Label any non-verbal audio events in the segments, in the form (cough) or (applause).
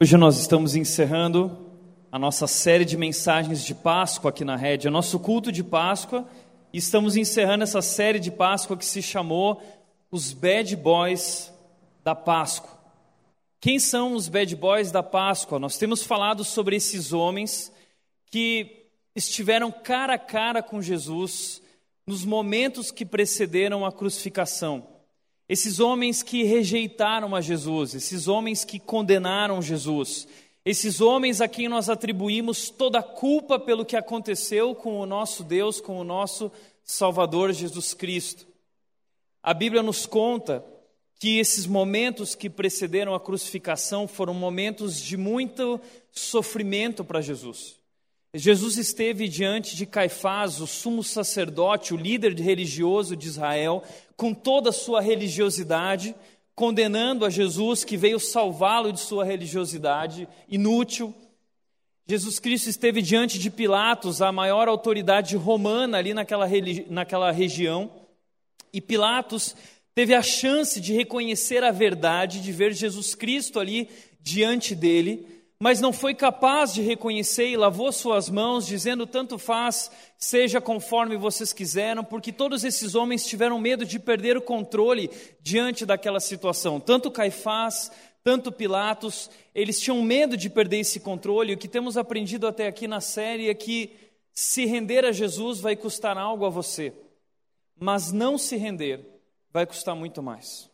Hoje nós estamos encerrando a nossa série de mensagens de Páscoa aqui na Rede, o nosso culto de Páscoa, e estamos encerrando essa série de Páscoa que se chamou Os Bad Boys da Páscoa. Quem são os Bad Boys da Páscoa? Nós temos falado sobre esses homens que estiveram cara a cara com Jesus nos momentos que precederam a crucificação. Esses homens que rejeitaram a Jesus, esses homens que condenaram Jesus, esses homens a quem nós atribuímos toda a culpa pelo que aconteceu com o nosso Deus, com o nosso Salvador Jesus Cristo. A Bíblia nos conta que esses momentos que precederam a crucificação foram momentos de muito sofrimento para Jesus. Jesus esteve diante de Caifás, o sumo sacerdote, o líder religioso de Israel, com toda a sua religiosidade, condenando a Jesus que veio salvá-lo de sua religiosidade inútil. Jesus Cristo esteve diante de Pilatos, a maior autoridade romana ali naquela, naquela região, e Pilatos teve a chance de reconhecer a verdade, de ver Jesus Cristo ali diante dele mas não foi capaz de reconhecer e lavou suas mãos, dizendo: Tanto faz, seja conforme vocês quiseram, porque todos esses homens tiveram medo de perder o controle diante daquela situação. Tanto Caifás, tanto Pilatos, eles tinham medo de perder esse controle. O que temos aprendido até aqui na série é que se render a Jesus vai custar algo a você, mas não se render vai custar muito mais.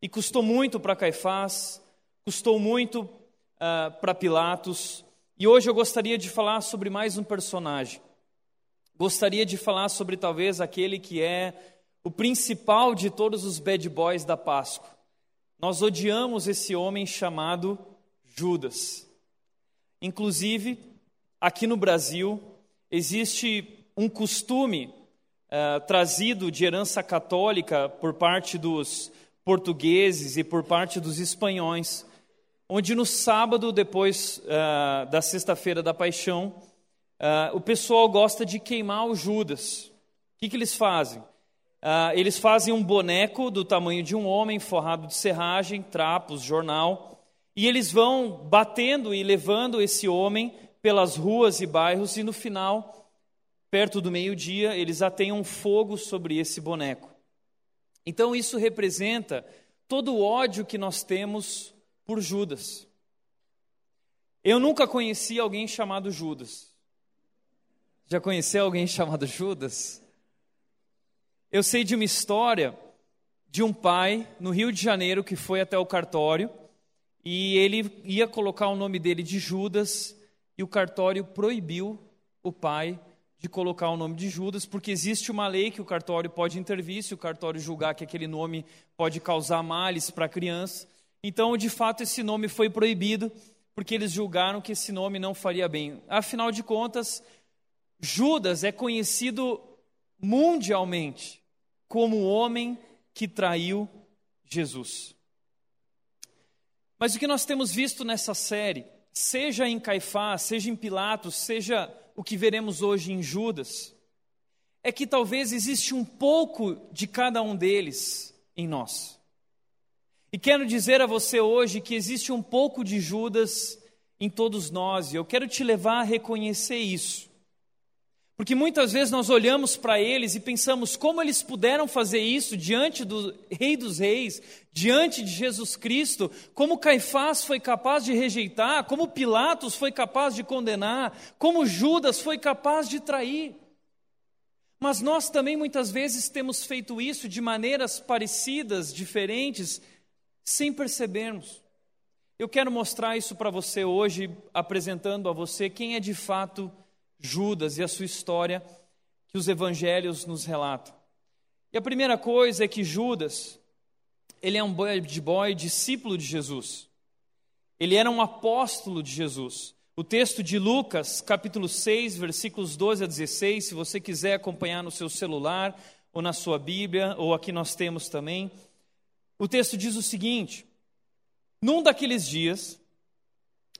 E custou muito para Caifás, custou muito uh, para Pilatos. E hoje eu gostaria de falar sobre mais um personagem. Gostaria de falar sobre talvez aquele que é o principal de todos os bad boys da Páscoa. Nós odiamos esse homem chamado Judas. Inclusive, aqui no Brasil, existe um costume uh, trazido de herança católica por parte dos portugueses e por parte dos espanhóis, onde no sábado, depois uh, da sexta-feira da paixão, uh, o pessoal gosta de queimar o Judas. O que, que eles fazem? Uh, eles fazem um boneco do tamanho de um homem, forrado de serragem, trapos, jornal, e eles vão batendo e levando esse homem pelas ruas e bairros, e no final, perto do meio-dia, eles um fogo sobre esse boneco. Então, isso representa todo o ódio que nós temos por Judas. Eu nunca conheci alguém chamado Judas. Já conheceu alguém chamado Judas? Eu sei de uma história de um pai no Rio de Janeiro que foi até o cartório e ele ia colocar o nome dele de Judas e o cartório proibiu o pai de colocar o nome de Judas, porque existe uma lei que o cartório pode intervir se o cartório julgar que aquele nome pode causar males para a criança. Então, de fato, esse nome foi proibido, porque eles julgaram que esse nome não faria bem. Afinal de contas, Judas é conhecido mundialmente como o homem que traiu Jesus. Mas o que nós temos visto nessa série, seja em Caifás, seja em Pilatos, seja o que veremos hoje em Judas, é que talvez existe um pouco de cada um deles em nós. E quero dizer a você hoje que existe um pouco de Judas em todos nós, e eu quero te levar a reconhecer isso. Porque muitas vezes nós olhamos para eles e pensamos como eles puderam fazer isso diante do Rei dos Reis, diante de Jesus Cristo, como Caifás foi capaz de rejeitar, como Pilatos foi capaz de condenar, como Judas foi capaz de trair. Mas nós também muitas vezes temos feito isso de maneiras parecidas, diferentes, sem percebermos. Eu quero mostrar isso para você hoje, apresentando a você quem é de fato Judas e a sua história que os evangelhos nos relatam. E a primeira coisa é que Judas, ele é um bad boy, discípulo de Jesus. Ele era um apóstolo de Jesus. O texto de Lucas, capítulo 6, versículos 12 a 16, se você quiser acompanhar no seu celular ou na sua Bíblia, ou aqui nós temos também. O texto diz o seguinte: Num daqueles dias,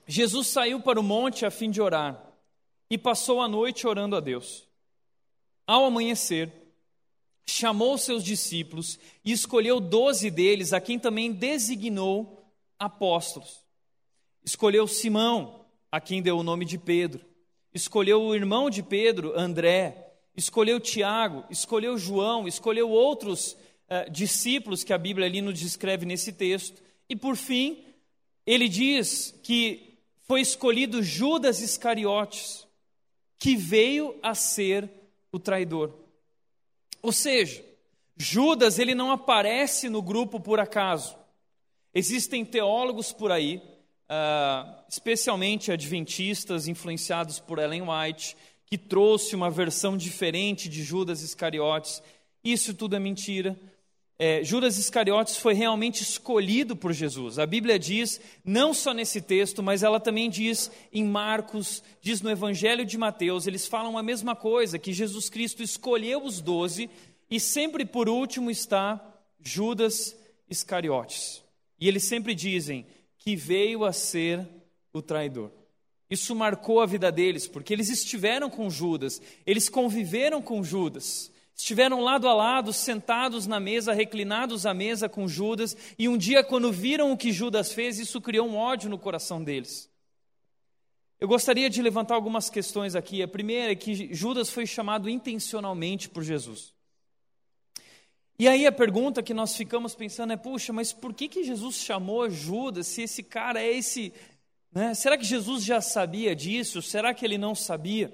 Jesus saiu para o monte a fim de orar e passou a noite orando a Deus. Ao amanhecer, chamou seus discípulos e escolheu doze deles, a quem também designou apóstolos, escolheu Simão, a quem deu o nome de Pedro, escolheu o irmão de Pedro, André, escolheu Tiago, escolheu João, escolheu outros uh, discípulos que a Bíblia ali nos descreve nesse texto, e por fim, ele diz que foi escolhido Judas Iscariotes, que veio a ser o traidor. Ou seja, Judas ele não aparece no grupo por acaso. Existem teólogos por aí, uh, especialmente adventistas influenciados por Ellen White, que trouxe uma versão diferente de Judas Iscariotes. Isso tudo é mentira é, Judas Iscariotes foi realmente escolhido por Jesus. A Bíblia diz, não só nesse texto, mas ela também diz em Marcos, diz no Evangelho de Mateus, eles falam a mesma coisa, que Jesus Cristo escolheu os doze e sempre por último está Judas Iscariotes. E eles sempre dizem que veio a ser o traidor. Isso marcou a vida deles, porque eles estiveram com Judas, eles conviveram com Judas. Estiveram lado a lado, sentados na mesa, reclinados à mesa com Judas, e um dia, quando viram o que Judas fez, isso criou um ódio no coração deles. Eu gostaria de levantar algumas questões aqui. A primeira é que Judas foi chamado intencionalmente por Jesus. E aí a pergunta que nós ficamos pensando é: puxa, mas por que, que Jesus chamou Judas se esse cara é esse. Né? Será que Jesus já sabia disso? Será que ele não sabia?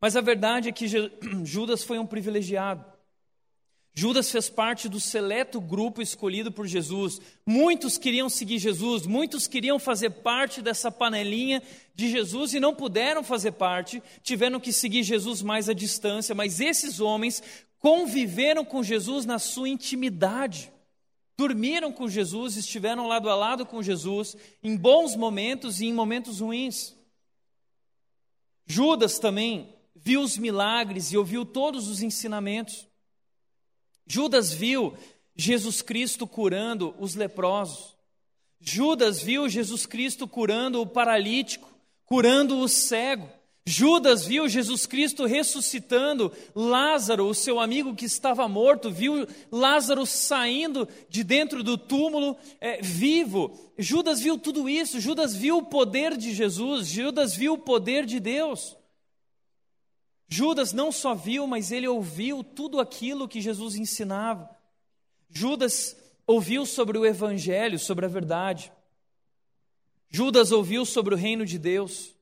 Mas a verdade é que (clears throat) Judas foi um privilegiado. Judas fez parte do seleto grupo escolhido por Jesus. Muitos queriam seguir Jesus, muitos queriam fazer parte dessa panelinha de Jesus e não puderam fazer parte, tiveram que seguir Jesus mais à distância, mas esses homens conviveram com Jesus na sua intimidade. Dormiram com Jesus, estiveram lado a lado com Jesus, em bons momentos e em momentos ruins. Judas também viu os milagres e ouviu todos os ensinamentos. Judas viu Jesus Cristo curando os leprosos. Judas viu Jesus Cristo curando o paralítico, curando o cego. Judas viu Jesus Cristo ressuscitando Lázaro, o seu amigo que estava morto, viu Lázaro saindo de dentro do túmulo é, vivo. Judas viu tudo isso, Judas viu o poder de Jesus, Judas viu o poder de Deus. Judas não só viu, mas ele ouviu tudo aquilo que Jesus ensinava. Judas ouviu sobre o Evangelho, sobre a verdade. Judas ouviu sobre o reino de Deus.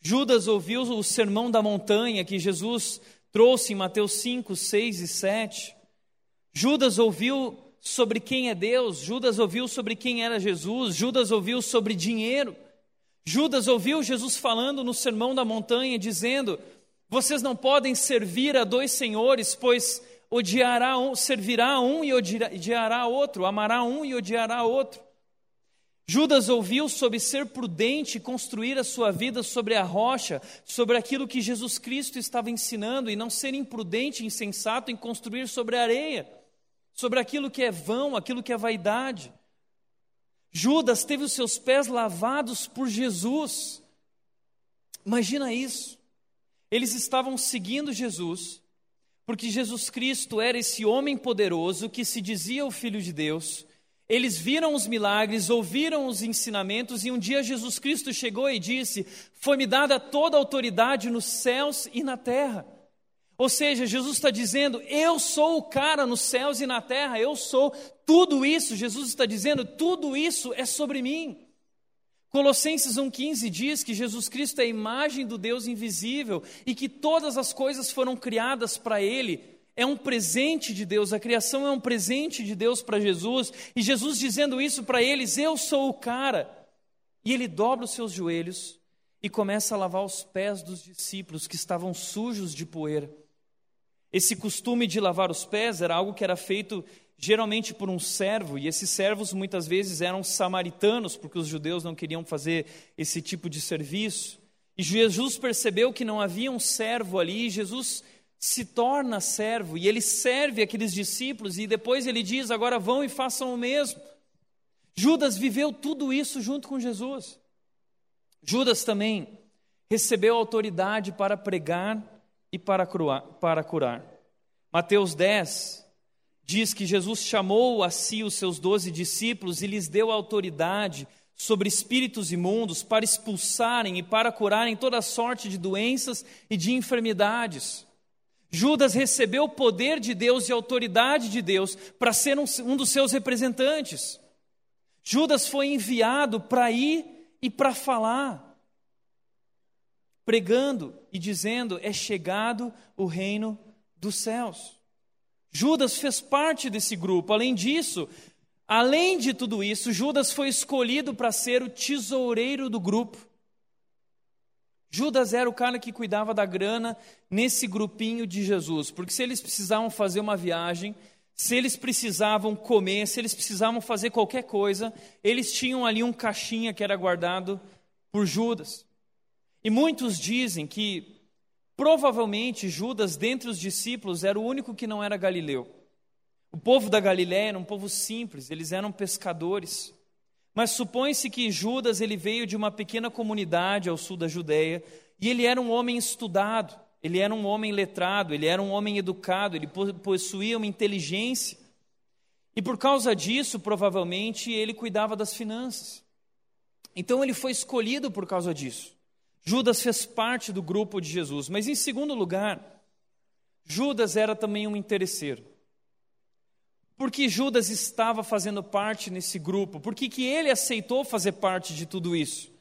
Judas ouviu o sermão da montanha que Jesus trouxe em Mateus 5, 6 e 7. Judas ouviu sobre quem é Deus. Judas ouviu sobre quem era Jesus. Judas ouviu sobre dinheiro. Judas ouviu Jesus falando no sermão da montanha, dizendo: vocês não podem servir a dois senhores, pois odiará um, servirá um e odiará outro, amará um e odiará outro. Judas ouviu sobre ser prudente e construir a sua vida sobre a rocha, sobre aquilo que Jesus Cristo estava ensinando, e não ser imprudente e insensato em construir sobre a areia, sobre aquilo que é vão, aquilo que é vaidade. Judas teve os seus pés lavados por Jesus. Imagina isso. Eles estavam seguindo Jesus, porque Jesus Cristo era esse homem poderoso que se dizia o Filho de Deus. Eles viram os milagres, ouviram os ensinamentos, e um dia Jesus Cristo chegou e disse: Foi-me dada toda a autoridade nos céus e na terra. Ou seja, Jesus está dizendo: Eu sou o cara nos céus e na terra, eu sou tudo isso. Jesus está dizendo: Tudo isso é sobre mim. Colossenses 1,15 diz que Jesus Cristo é a imagem do Deus invisível e que todas as coisas foram criadas para Ele. É um presente de Deus, a criação é um presente de Deus para Jesus, e Jesus dizendo isso para eles: Eu sou o cara. E ele dobra os seus joelhos e começa a lavar os pés dos discípulos que estavam sujos de poeira. Esse costume de lavar os pés era algo que era feito geralmente por um servo, e esses servos muitas vezes eram samaritanos, porque os judeus não queriam fazer esse tipo de serviço. E Jesus percebeu que não havia um servo ali, e Jesus se torna servo, e ele serve aqueles discípulos, e depois ele diz: agora vão e façam o mesmo. Judas viveu tudo isso junto com Jesus. Judas também recebeu autoridade para pregar e para curar. Mateus 10, diz que Jesus chamou a si os seus doze discípulos e lhes deu autoridade sobre espíritos imundos para expulsarem e para curarem toda sorte de doenças e de enfermidades. Judas recebeu o poder de Deus e a autoridade de Deus para ser um, um dos seus representantes. Judas foi enviado para ir e para falar, pregando e dizendo: é chegado o reino dos céus. Judas fez parte desse grupo. Além disso, além de tudo isso, Judas foi escolhido para ser o tesoureiro do grupo. Judas era o cara que cuidava da grana nesse grupinho de Jesus, porque se eles precisavam fazer uma viagem, se eles precisavam comer, se eles precisavam fazer qualquer coisa, eles tinham ali um caixinha que era guardado por Judas. E muitos dizem que provavelmente Judas, dentre os discípulos, era o único que não era galileu. O povo da Galiléia era um povo simples, eles eram pescadores. Mas supõe-se que Judas ele veio de uma pequena comunidade ao sul da Judéia e ele era um homem estudado, ele era um homem letrado, ele era um homem educado, ele possuía uma inteligência. E por causa disso, provavelmente, ele cuidava das finanças. Então ele foi escolhido por causa disso. Judas fez parte do grupo de Jesus, mas em segundo lugar, Judas era também um interesseiro. Por que Judas estava fazendo parte nesse grupo? Por que, que ele aceitou fazer parte de tudo isso?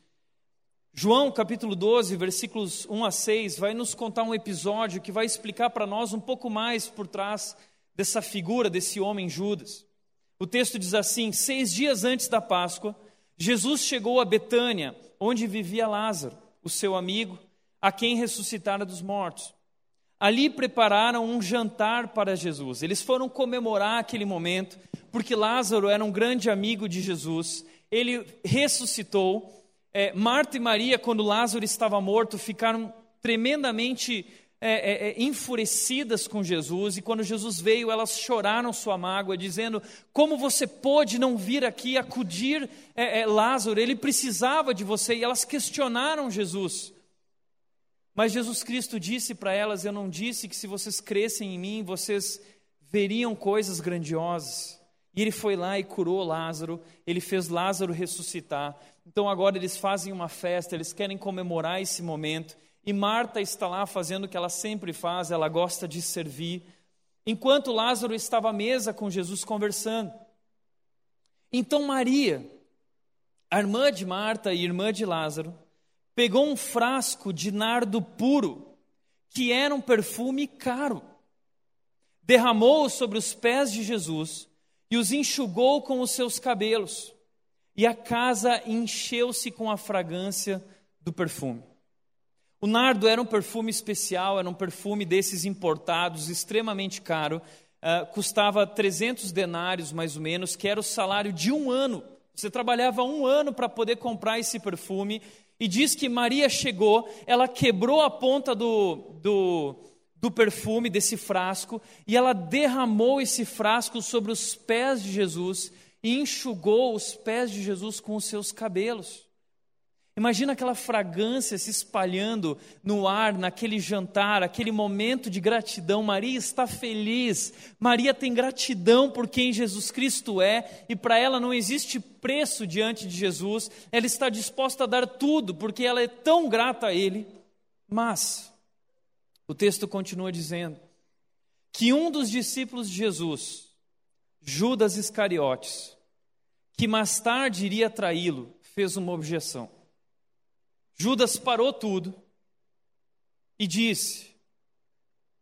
João capítulo 12, versículos 1 a 6, vai nos contar um episódio que vai explicar para nós um pouco mais por trás dessa figura, desse homem Judas. O texto diz assim: Seis dias antes da Páscoa, Jesus chegou a Betânia, onde vivia Lázaro, o seu amigo, a quem ressuscitara dos mortos. Ali prepararam um jantar para Jesus. Eles foram comemorar aquele momento, porque Lázaro era um grande amigo de Jesus. Ele ressuscitou. É, Marta e Maria, quando Lázaro estava morto, ficaram tremendamente é, é, é enfurecidas com Jesus. E quando Jesus veio, elas choraram sua mágoa, dizendo: Como você pôde não vir aqui acudir é, é, Lázaro? Ele precisava de você. E elas questionaram Jesus. Mas Jesus Cristo disse para elas: Eu não disse que se vocês crescem em mim, vocês veriam coisas grandiosas. E ele foi lá e curou Lázaro, ele fez Lázaro ressuscitar. Então agora eles fazem uma festa, eles querem comemorar esse momento. E Marta está lá fazendo o que ela sempre faz, ela gosta de servir. Enquanto Lázaro estava à mesa com Jesus conversando. Então Maria, a irmã de Marta e irmã de Lázaro, pegou um frasco de nardo puro, que era um perfume caro, derramou-o sobre os pés de Jesus e os enxugou com os seus cabelos, e a casa encheu-se com a fragrância do perfume. O nardo era um perfume especial, era um perfume desses importados, extremamente caro, uh, custava 300 denários mais ou menos, que era o salário de um ano. Você trabalhava um ano para poder comprar esse perfume e diz que Maria chegou, ela quebrou a ponta do, do, do perfume, desse frasco, e ela derramou esse frasco sobre os pés de Jesus e enxugou os pés de Jesus com os seus cabelos. Imagina aquela fragrância se espalhando no ar, naquele jantar, aquele momento de gratidão. Maria está feliz, Maria tem gratidão por quem Jesus Cristo é, e para ela não existe preço diante de Jesus, ela está disposta a dar tudo, porque ela é tão grata a Ele. Mas, o texto continua dizendo que um dos discípulos de Jesus, Judas Iscariotes, que mais tarde iria traí-lo, fez uma objeção. Judas parou tudo e disse: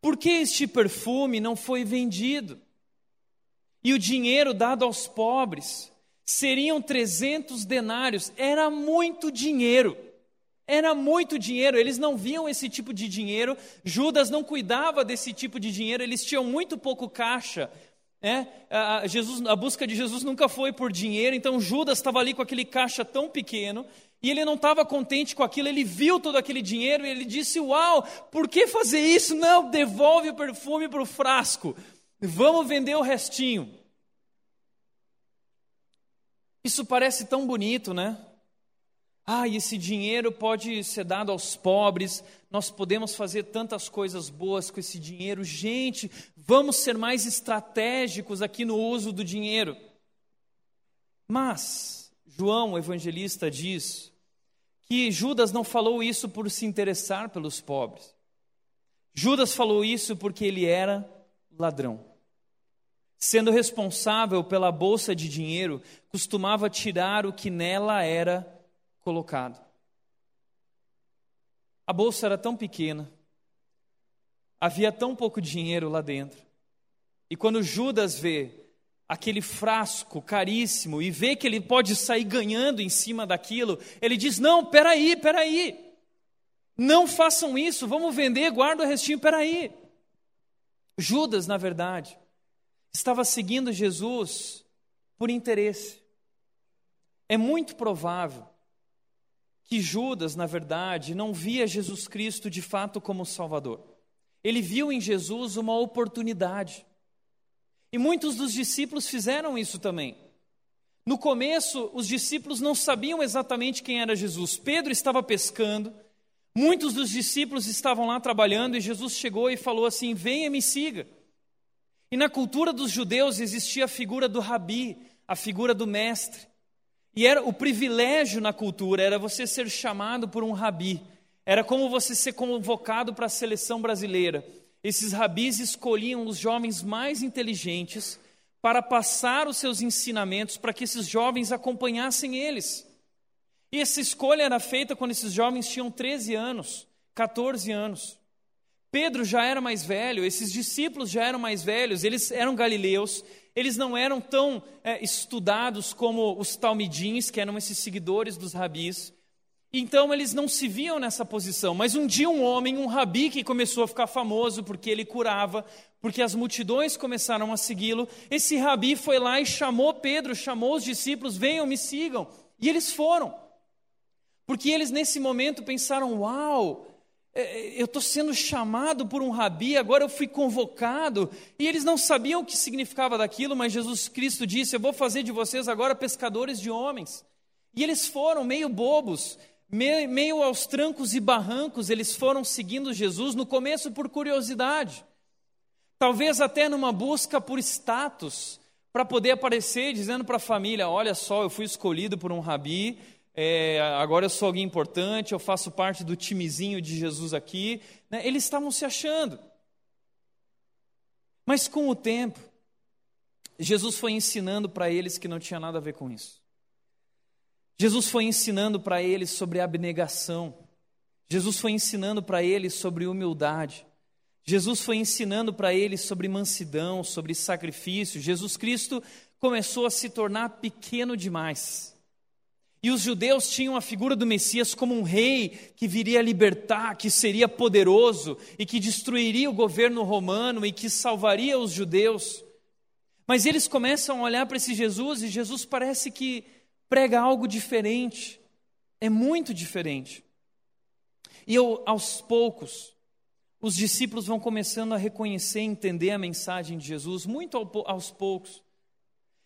Por que este perfume não foi vendido? E o dinheiro dado aos pobres seriam 300 denários, era muito dinheiro. Era muito dinheiro, eles não viam esse tipo de dinheiro, Judas não cuidava desse tipo de dinheiro, eles tinham muito pouco caixa. É, a, Jesus, a busca de Jesus nunca foi por dinheiro, então Judas estava ali com aquele caixa tão pequeno e ele não estava contente com aquilo, ele viu todo aquele dinheiro e ele disse: Uau, por que fazer isso? Não, devolve o perfume para o frasco, vamos vender o restinho. Isso parece tão bonito, né? Ah, esse dinheiro pode ser dado aos pobres, nós podemos fazer tantas coisas boas com esse dinheiro. Gente, vamos ser mais estratégicos aqui no uso do dinheiro. Mas João, o evangelista, diz que Judas não falou isso por se interessar pelos pobres. Judas falou isso porque ele era ladrão. Sendo responsável pela bolsa de dinheiro, costumava tirar o que nela era colocado. A bolsa era tão pequena, havia tão pouco dinheiro lá dentro. E quando Judas vê aquele frasco caríssimo e vê que ele pode sair ganhando em cima daquilo, ele diz: Não, peraí, peraí, não façam isso, vamos vender, guarda o restinho, peraí. Judas, na verdade, estava seguindo Jesus por interesse. É muito provável que Judas, na verdade, não via Jesus Cristo de fato como Salvador. Ele viu em Jesus uma oportunidade. E muitos dos discípulos fizeram isso também. No começo, os discípulos não sabiam exatamente quem era Jesus. Pedro estava pescando, muitos dos discípulos estavam lá trabalhando e Jesus chegou e falou assim: Venha, me siga. E na cultura dos judeus existia a figura do rabi, a figura do mestre. E era o privilégio na cultura era você ser chamado por um rabi. Era como você ser convocado para a seleção brasileira. Esses rabis escolhiam os jovens mais inteligentes para passar os seus ensinamentos para que esses jovens acompanhassem eles. E essa escolha era feita quando esses jovens tinham 13 anos, 14 anos. Pedro já era mais velho, esses discípulos já eram mais velhos, eles eram galileus, eles não eram tão é, estudados como os talmidins, que eram esses seguidores dos rabis. Então eles não se viam nessa posição. Mas um dia um homem, um rabi que começou a ficar famoso porque ele curava, porque as multidões começaram a segui-lo, esse rabi foi lá e chamou Pedro, chamou os discípulos, venham, me sigam. E eles foram. Porque eles nesse momento pensaram: uau, é, é, eu estou sendo chamado por um rabi, agora eu fui convocado. E eles não sabiam o que significava daquilo, mas Jesus Cristo disse: Eu vou fazer de vocês agora pescadores de homens. E eles foram meio bobos, meio aos trancos e barrancos, eles foram seguindo Jesus, no começo por curiosidade, talvez até numa busca por status, para poder aparecer dizendo para a família: Olha só, eu fui escolhido por um rabi, é, agora eu sou alguém importante, eu faço parte do timezinho de Jesus aqui. Né? Eles estavam se achando. Mas com o tempo, Jesus foi ensinando para eles que não tinha nada a ver com isso. Jesus foi ensinando para eles sobre abnegação. Jesus foi ensinando para eles sobre humildade. Jesus foi ensinando para eles sobre mansidão, sobre sacrifício. Jesus Cristo começou a se tornar pequeno demais. E os judeus tinham a figura do Messias como um rei que viria libertar, que seria poderoso e que destruiria o governo romano e que salvaria os judeus. Mas eles começam a olhar para esse Jesus e Jesus parece que prega algo diferente, é muito diferente. E eu, aos poucos, os discípulos vão começando a reconhecer e entender a mensagem de Jesus, muito aos poucos.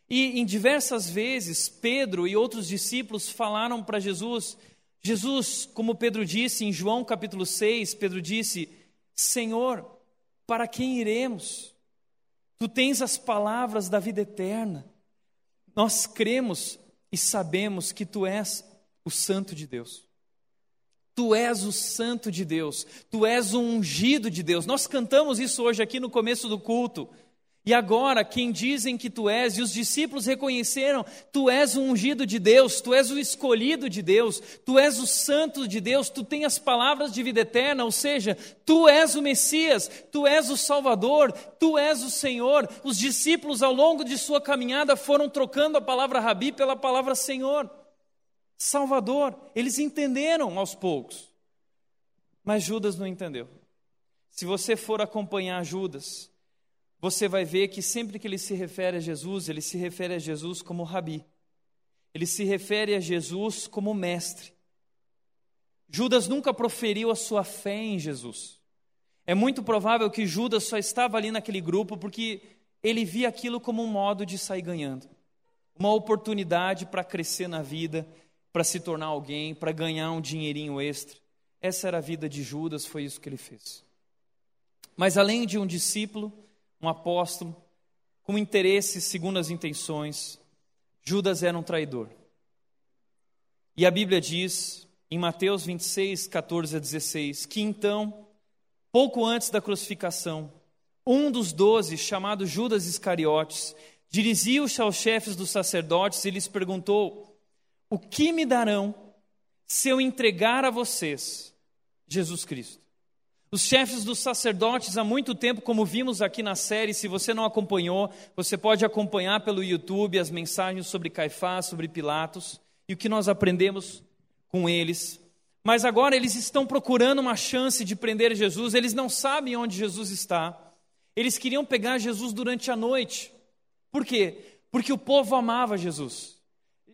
E em diversas vezes, Pedro e outros discípulos falaram para Jesus, Jesus, como Pedro disse em João capítulo 6, Pedro disse: Senhor, para quem iremos? Tu tens as palavras da vida eterna. Nós cremos e sabemos que tu és o Santo de Deus. Tu és o Santo de Deus, tu és o ungido de Deus. Nós cantamos isso hoje aqui no começo do culto. E agora, quem dizem que tu és, e os discípulos reconheceram, tu és o ungido de Deus, tu és o escolhido de Deus, tu és o santo de Deus, tu tens as palavras de vida eterna, ou seja, tu és o Messias, tu és o Salvador, tu és o Senhor. Os discípulos, ao longo de sua caminhada, foram trocando a palavra Rabi pela palavra Senhor, Salvador. Eles entenderam aos poucos, mas Judas não entendeu. Se você for acompanhar Judas, você vai ver que sempre que ele se refere a Jesus, ele se refere a Jesus como rabi. Ele se refere a Jesus como mestre. Judas nunca proferiu a sua fé em Jesus. É muito provável que Judas só estava ali naquele grupo porque ele via aquilo como um modo de sair ganhando. Uma oportunidade para crescer na vida, para se tornar alguém, para ganhar um dinheirinho extra. Essa era a vida de Judas, foi isso que ele fez. Mas além de um discípulo, um apóstolo, com interesses segundo as intenções, Judas era um traidor. E a Bíblia diz, em Mateus 26, 14 a 16, que então, pouco antes da crucificação, um dos doze, chamado Judas Iscariotes, dirigiu-se aos chefes dos sacerdotes e lhes perguntou: O que me darão se eu entregar a vocês Jesus Cristo? Os chefes dos sacerdotes, há muito tempo, como vimos aqui na série, se você não acompanhou, você pode acompanhar pelo YouTube as mensagens sobre Caifás, sobre Pilatos e o que nós aprendemos com eles. Mas agora eles estão procurando uma chance de prender Jesus, eles não sabem onde Jesus está. Eles queriam pegar Jesus durante a noite. Por quê? Porque o povo amava Jesus.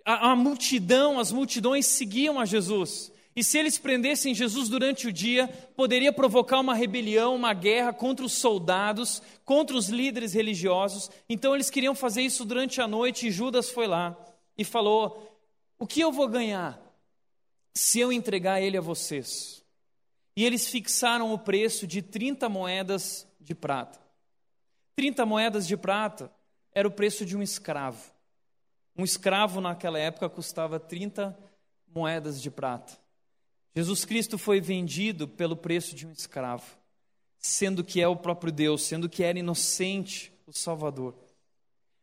A, a multidão, as multidões seguiam a Jesus. E se eles prendessem Jesus durante o dia, poderia provocar uma rebelião, uma guerra contra os soldados, contra os líderes religiosos. Então eles queriam fazer isso durante a noite e Judas foi lá e falou: O que eu vou ganhar se eu entregar ele a vocês? E eles fixaram o preço de 30 moedas de prata. 30 moedas de prata era o preço de um escravo. Um escravo naquela época custava 30 moedas de prata. Jesus Cristo foi vendido pelo preço de um escravo, sendo que é o próprio Deus, sendo que era inocente o Salvador.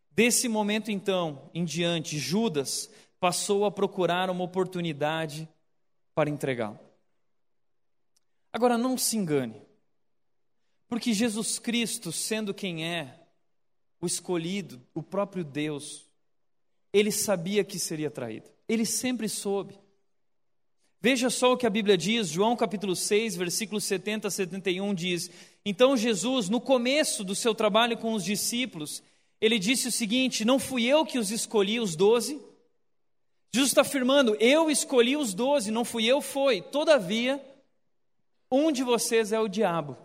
Desse momento então em diante, Judas passou a procurar uma oportunidade para entregá-lo. Agora não se engane. Porque Jesus Cristo, sendo quem é, o escolhido, o próprio Deus, ele sabia que seria traído. Ele sempre soube. Veja só o que a Bíblia diz, João capítulo 6, versículos 70 a 71 diz: Então Jesus, no começo do seu trabalho com os discípulos, ele disse o seguinte: Não fui eu que os escolhi, os doze? Jesus está afirmando: Eu escolhi os doze, não fui eu, foi. Todavia, um de vocês é o diabo.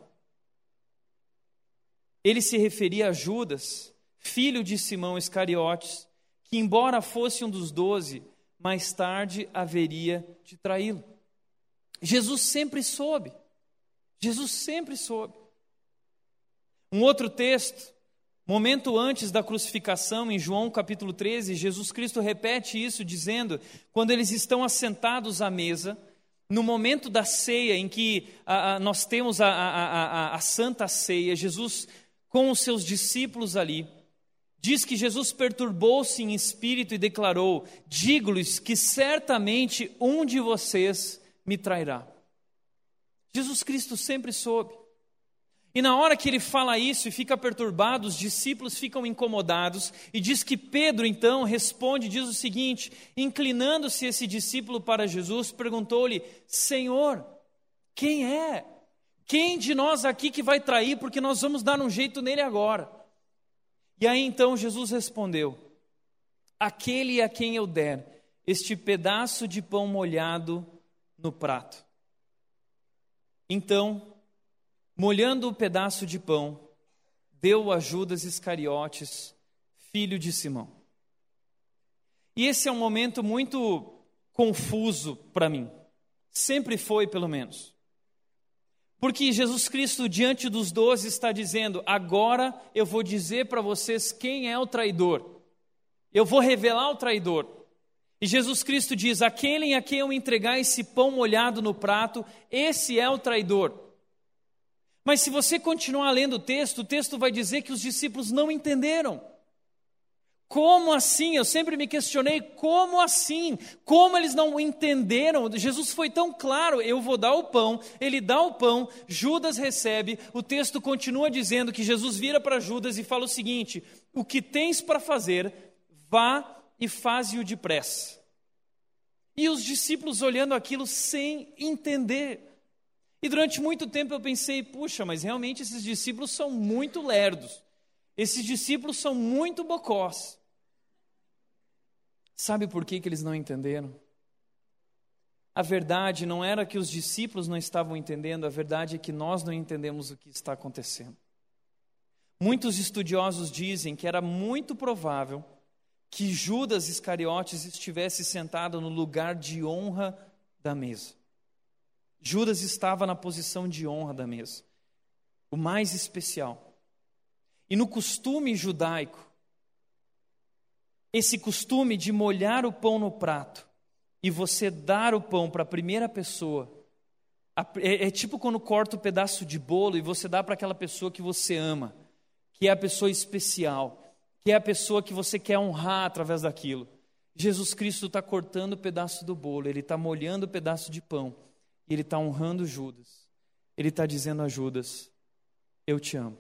Ele se referia a Judas, filho de Simão Iscariotes, que, embora fosse um dos doze, mais tarde haveria de traí-lo. Jesus sempre soube. Jesus sempre soube. Um outro texto, momento antes da crucificação, em João capítulo 13, Jesus Cristo repete isso, dizendo: quando eles estão assentados à mesa, no momento da ceia, em que a, a, nós temos a, a, a santa ceia, Jesus com os seus discípulos ali, diz que Jesus perturbou-se em espírito e declarou: Digo-lhes que certamente um de vocês me trairá. Jesus Cristo sempre soube. E na hora que ele fala isso e fica perturbado, os discípulos ficam incomodados, e diz que Pedro então responde, diz o seguinte: inclinando-se esse discípulo para Jesus, perguntou-lhe: Senhor, quem é? Quem de nós aqui que vai trair, porque nós vamos dar um jeito nele agora? E aí então Jesus respondeu: Aquele a quem eu der este pedaço de pão molhado no prato. Então, molhando o pedaço de pão, deu a Judas Iscariotes, filho de Simão. E esse é um momento muito confuso para mim. Sempre foi, pelo menos. Porque Jesus Cristo, diante dos doze, está dizendo: agora eu vou dizer para vocês quem é o traidor. Eu vou revelar o traidor. E Jesus Cristo diz: aquele a quem eu entregar esse pão molhado no prato, esse é o traidor. Mas se você continuar lendo o texto, o texto vai dizer que os discípulos não entenderam. Como assim? Eu sempre me questionei como assim? Como eles não entenderam? Jesus foi tão claro: eu vou dar o pão, ele dá o pão, Judas recebe. O texto continua dizendo que Jesus vira para Judas e fala o seguinte: o que tens para fazer, vá e faze-o depressa. E os discípulos olhando aquilo sem entender. E durante muito tempo eu pensei: puxa, mas realmente esses discípulos são muito lerdos. Esses discípulos são muito bocós. Sabe por que, que eles não entenderam? A verdade não era que os discípulos não estavam entendendo, a verdade é que nós não entendemos o que está acontecendo. Muitos estudiosos dizem que era muito provável que Judas Iscariotes estivesse sentado no lugar de honra da mesa. Judas estava na posição de honra da mesa, o mais especial. E no costume judaico, esse costume de molhar o pão no prato e você dar o pão para a primeira pessoa, é, é tipo quando corta o um pedaço de bolo e você dá para aquela pessoa que você ama, que é a pessoa especial, que é a pessoa que você quer honrar através daquilo. Jesus Cristo está cortando o pedaço do bolo, ele está molhando o pedaço de pão, e ele está honrando Judas. Ele está dizendo a Judas: Eu te amo.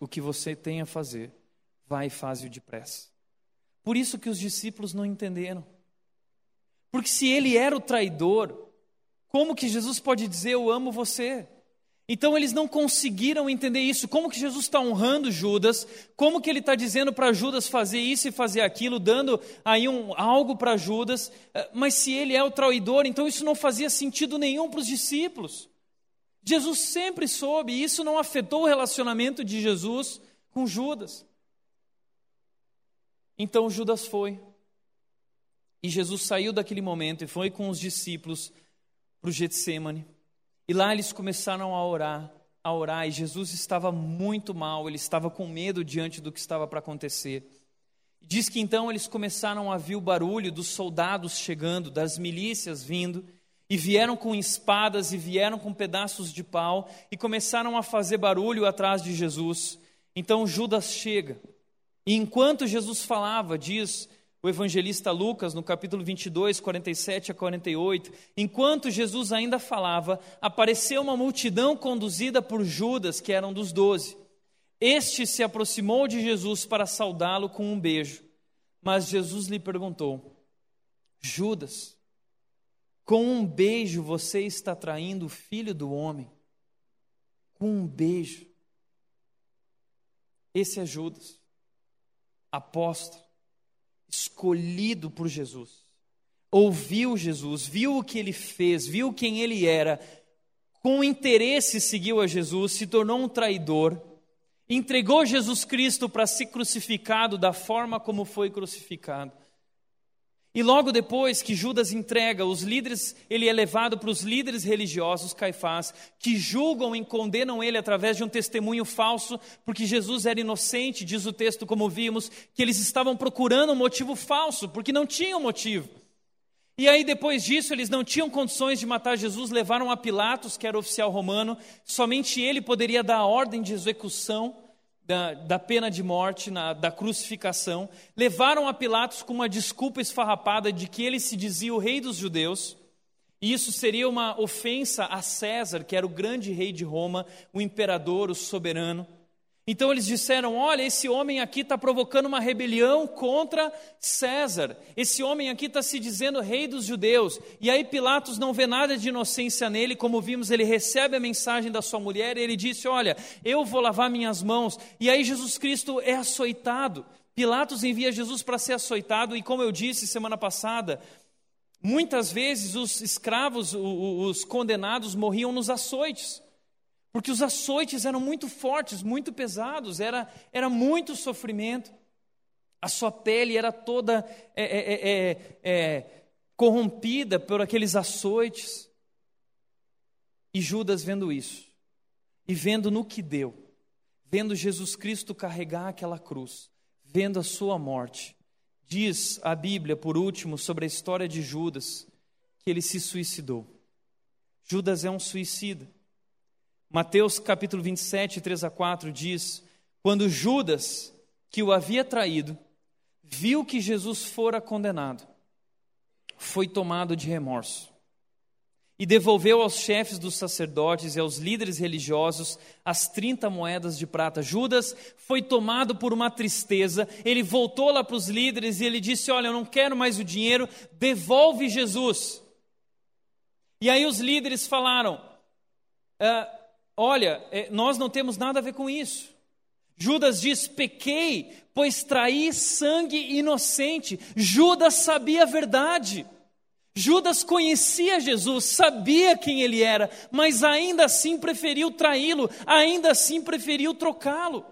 O que você tem a fazer, vai e faz-o depressa. Por isso que os discípulos não entenderam. Porque se ele era o traidor, como que Jesus pode dizer eu amo você? Então eles não conseguiram entender isso. Como que Jesus está honrando Judas? Como que ele está dizendo para Judas fazer isso e fazer aquilo, dando aí um, algo para Judas? Eh, mas se ele é o traidor, então isso não fazia sentido nenhum para os discípulos. Jesus sempre soube, e isso não afetou o relacionamento de Jesus com Judas. Então Judas foi. E Jesus saiu daquele momento e foi com os discípulos para o Getsemane. E lá eles começaram a orar, a orar, e Jesus estava muito mal, ele estava com medo diante do que estava para acontecer. Diz que então eles começaram a ouvir o barulho dos soldados chegando, das milícias vindo, e vieram com espadas e vieram com pedaços de pau e começaram a fazer barulho atrás de Jesus. Então Judas chega. E enquanto Jesus falava, diz o evangelista Lucas, no capítulo 22, 47 a 48, enquanto Jesus ainda falava, apareceu uma multidão conduzida por Judas, que eram dos doze. Este se aproximou de Jesus para saudá-lo com um beijo. Mas Jesus lhe perguntou: Judas, com um beijo você está traindo o filho do homem? Com um beijo. Esse é Judas, apóstolo escolhido por Jesus, ouviu Jesus, viu o que ele fez, viu quem ele era, com interesse seguiu a Jesus, se tornou um traidor, entregou Jesus Cristo para ser crucificado da forma como foi crucificado. E logo depois que Judas entrega os líderes, ele é levado para os líderes religiosos, Caifás, que julgam e condenam ele através de um testemunho falso, porque Jesus era inocente, diz o texto, como vimos, que eles estavam procurando um motivo falso, porque não tinham motivo. E aí, depois disso, eles não tinham condições de matar Jesus, levaram a Pilatos, que era oficial romano, somente ele poderia dar a ordem de execução da, da pena de morte, na, da crucificação, levaram a Pilatos com uma desculpa esfarrapada de que ele se dizia o rei dos judeus. E isso seria uma ofensa a César, que era o grande rei de Roma, o imperador, o soberano. Então eles disseram: Olha, esse homem aqui está provocando uma rebelião contra César. Esse homem aqui está se dizendo rei dos judeus. E aí Pilatos não vê nada de inocência nele, como vimos, ele recebe a mensagem da sua mulher e ele disse: Olha, eu vou lavar minhas mãos. E aí Jesus Cristo é açoitado. Pilatos envia Jesus para ser açoitado, e como eu disse semana passada, muitas vezes os escravos, os condenados, morriam nos açoites porque os açoites eram muito fortes, muito pesados, era, era muito sofrimento. A sua pele era toda é é, é, é, é, corrompida por aqueles açoites. E Judas vendo isso, e vendo no que deu, vendo Jesus Cristo carregar aquela cruz, vendo a sua morte, diz a Bíblia, por último, sobre a história de Judas, que ele se suicidou. Judas é um suicida. Mateus capítulo 27, 3 a 4 diz: Quando Judas, que o havia traído, viu que Jesus fora condenado, foi tomado de remorso e devolveu aos chefes dos sacerdotes e aos líderes religiosos as 30 moedas de prata. Judas foi tomado por uma tristeza, ele voltou lá para os líderes e ele disse: Olha, eu não quero mais o dinheiro, devolve Jesus. E aí os líderes falaram: ah, Olha, é, nós não temos nada a ver com isso. Judas diz: pequei, pois traí sangue inocente. Judas sabia a verdade. Judas conhecia Jesus, sabia quem ele era, mas ainda assim preferiu traí-lo, ainda assim preferiu trocá-lo.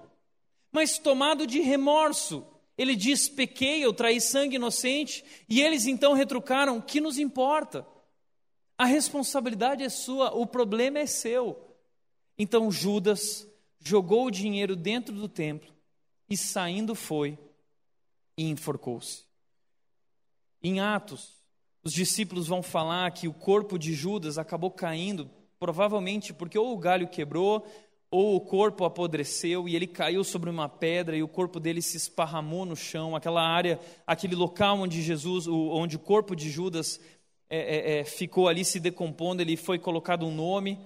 Mas tomado de remorso, ele diz: pequei, eu traí sangue inocente, e eles então retrucaram: que nos importa? A responsabilidade é sua, o problema é seu. Então Judas jogou o dinheiro dentro do templo e saindo foi e enforcou-se. Em Atos, Os discípulos vão falar que o corpo de Judas acabou caindo, provavelmente porque ou o galho quebrou, ou o corpo apodreceu e ele caiu sobre uma pedra e o corpo dele se esparramou no chão, aquela área, aquele local onde Jesus, onde o corpo de Judas é, é, é, ficou ali se decompondo, ele foi colocado um nome,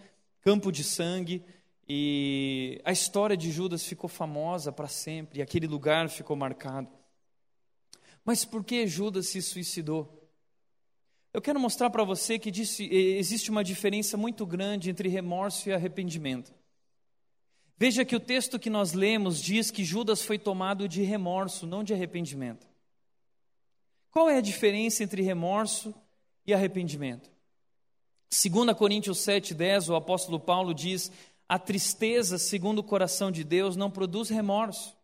campo de sangue, e a história de Judas ficou famosa para sempre, e aquele lugar ficou marcado. Mas por que Judas se suicidou? Eu quero mostrar para você que existe uma diferença muito grande entre remorso e arrependimento. Veja que o texto que nós lemos diz que Judas foi tomado de remorso, não de arrependimento. Qual é a diferença entre remorso e arrependimento? 2 Coríntios 7,10, o apóstolo Paulo diz: A tristeza, segundo o coração de Deus, não produz remorso.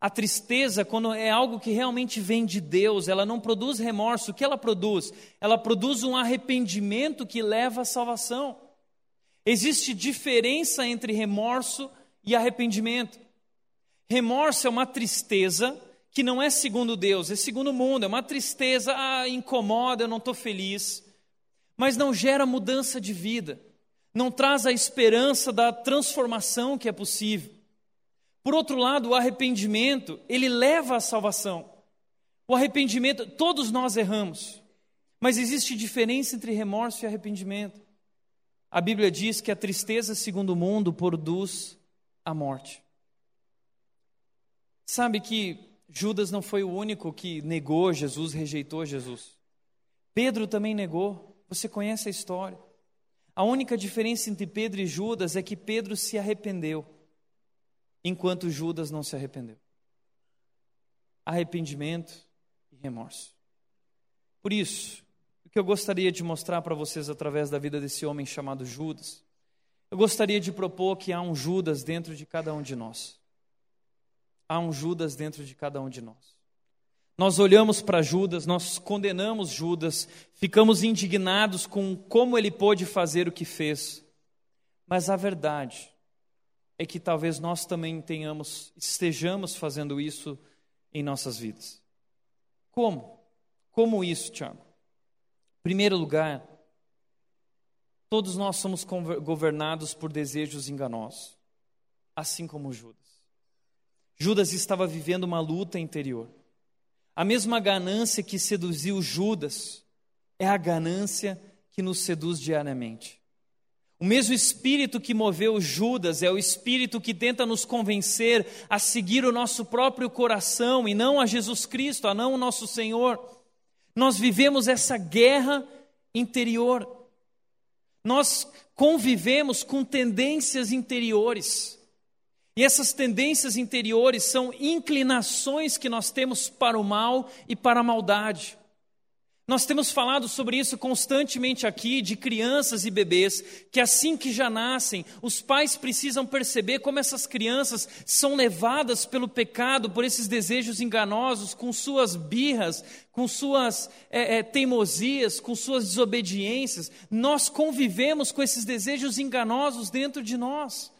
A tristeza, quando é algo que realmente vem de Deus, ela não produz remorso. O que ela produz? Ela produz um arrependimento que leva à salvação. Existe diferença entre remorso e arrependimento. Remorso é uma tristeza que não é segundo Deus, é segundo o mundo, é uma tristeza, ah, incomoda, eu não estou feliz, mas não gera mudança de vida, não traz a esperança da transformação que é possível. Por outro lado, o arrependimento, ele leva à salvação. O arrependimento, todos nós erramos, mas existe diferença entre remorso e arrependimento. A Bíblia diz que a tristeza, segundo o mundo, produz a morte. Sabe que Judas não foi o único que negou Jesus, rejeitou Jesus. Pedro também negou. Você conhece a história. A única diferença entre Pedro e Judas é que Pedro se arrependeu, enquanto Judas não se arrependeu. Arrependimento e remorso. Por isso, que eu gostaria de mostrar para vocês através da vida desse homem chamado Judas. Eu gostaria de propor que há um Judas dentro de cada um de nós. Há um Judas dentro de cada um de nós. Nós olhamos para Judas, nós condenamos Judas, ficamos indignados com como ele pôde fazer o que fez. Mas a verdade é que talvez nós também tenhamos, estejamos fazendo isso em nossas vidas. Como? Como isso, Tiago? Primeiro lugar, todos nós somos governados por desejos enganosos, assim como Judas. Judas estava vivendo uma luta interior. A mesma ganância que seduziu Judas é a ganância que nos seduz diariamente. O mesmo espírito que moveu Judas é o espírito que tenta nos convencer a seguir o nosso próprio coração e não a Jesus Cristo, a não o nosso Senhor. Nós vivemos essa guerra interior. Nós convivemos com tendências interiores. E essas tendências interiores são inclinações que nós temos para o mal e para a maldade. Nós temos falado sobre isso constantemente aqui, de crianças e bebês, que assim que já nascem, os pais precisam perceber como essas crianças são levadas pelo pecado, por esses desejos enganosos, com suas birras, com suas é, é, teimosias, com suas desobediências. Nós convivemos com esses desejos enganosos dentro de nós.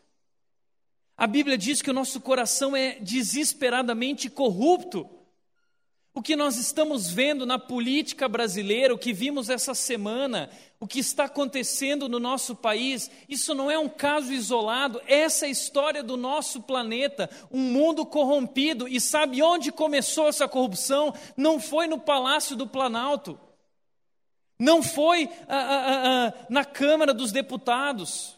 A Bíblia diz que o nosso coração é desesperadamente corrupto. O que nós estamos vendo na política brasileira, o que vimos essa semana, o que está acontecendo no nosso país, isso não é um caso isolado, essa é a história do nosso planeta, um mundo corrompido. E sabe onde começou essa corrupção? Não foi no Palácio do Planalto, não foi ah, ah, ah, ah na Câmara dos Deputados.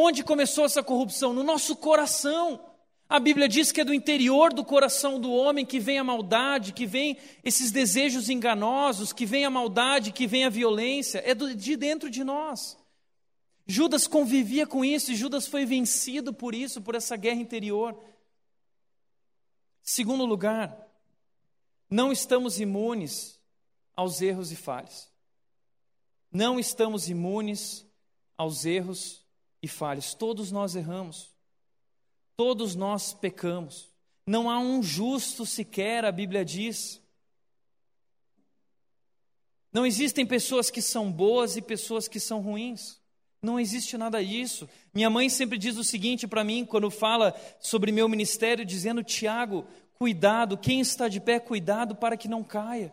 Onde começou essa corrupção? No nosso coração. A Bíblia diz que é do interior do coração do homem que vem a maldade, que vem esses desejos enganosos, que vem a maldade, que vem a violência, é de dentro de nós. Judas convivia com isso e Judas foi vencido por isso, por essa guerra interior. Segundo lugar, não estamos imunes aos erros e falhas. Não estamos imunes aos erros e falhas. Todos nós erramos. Todos nós pecamos. Não há um justo sequer, a Bíblia diz. Não existem pessoas que são boas e pessoas que são ruins. Não existe nada disso. Minha mãe sempre diz o seguinte para mim, quando fala sobre meu ministério, dizendo: Tiago, cuidado, quem está de pé, cuidado para que não caia.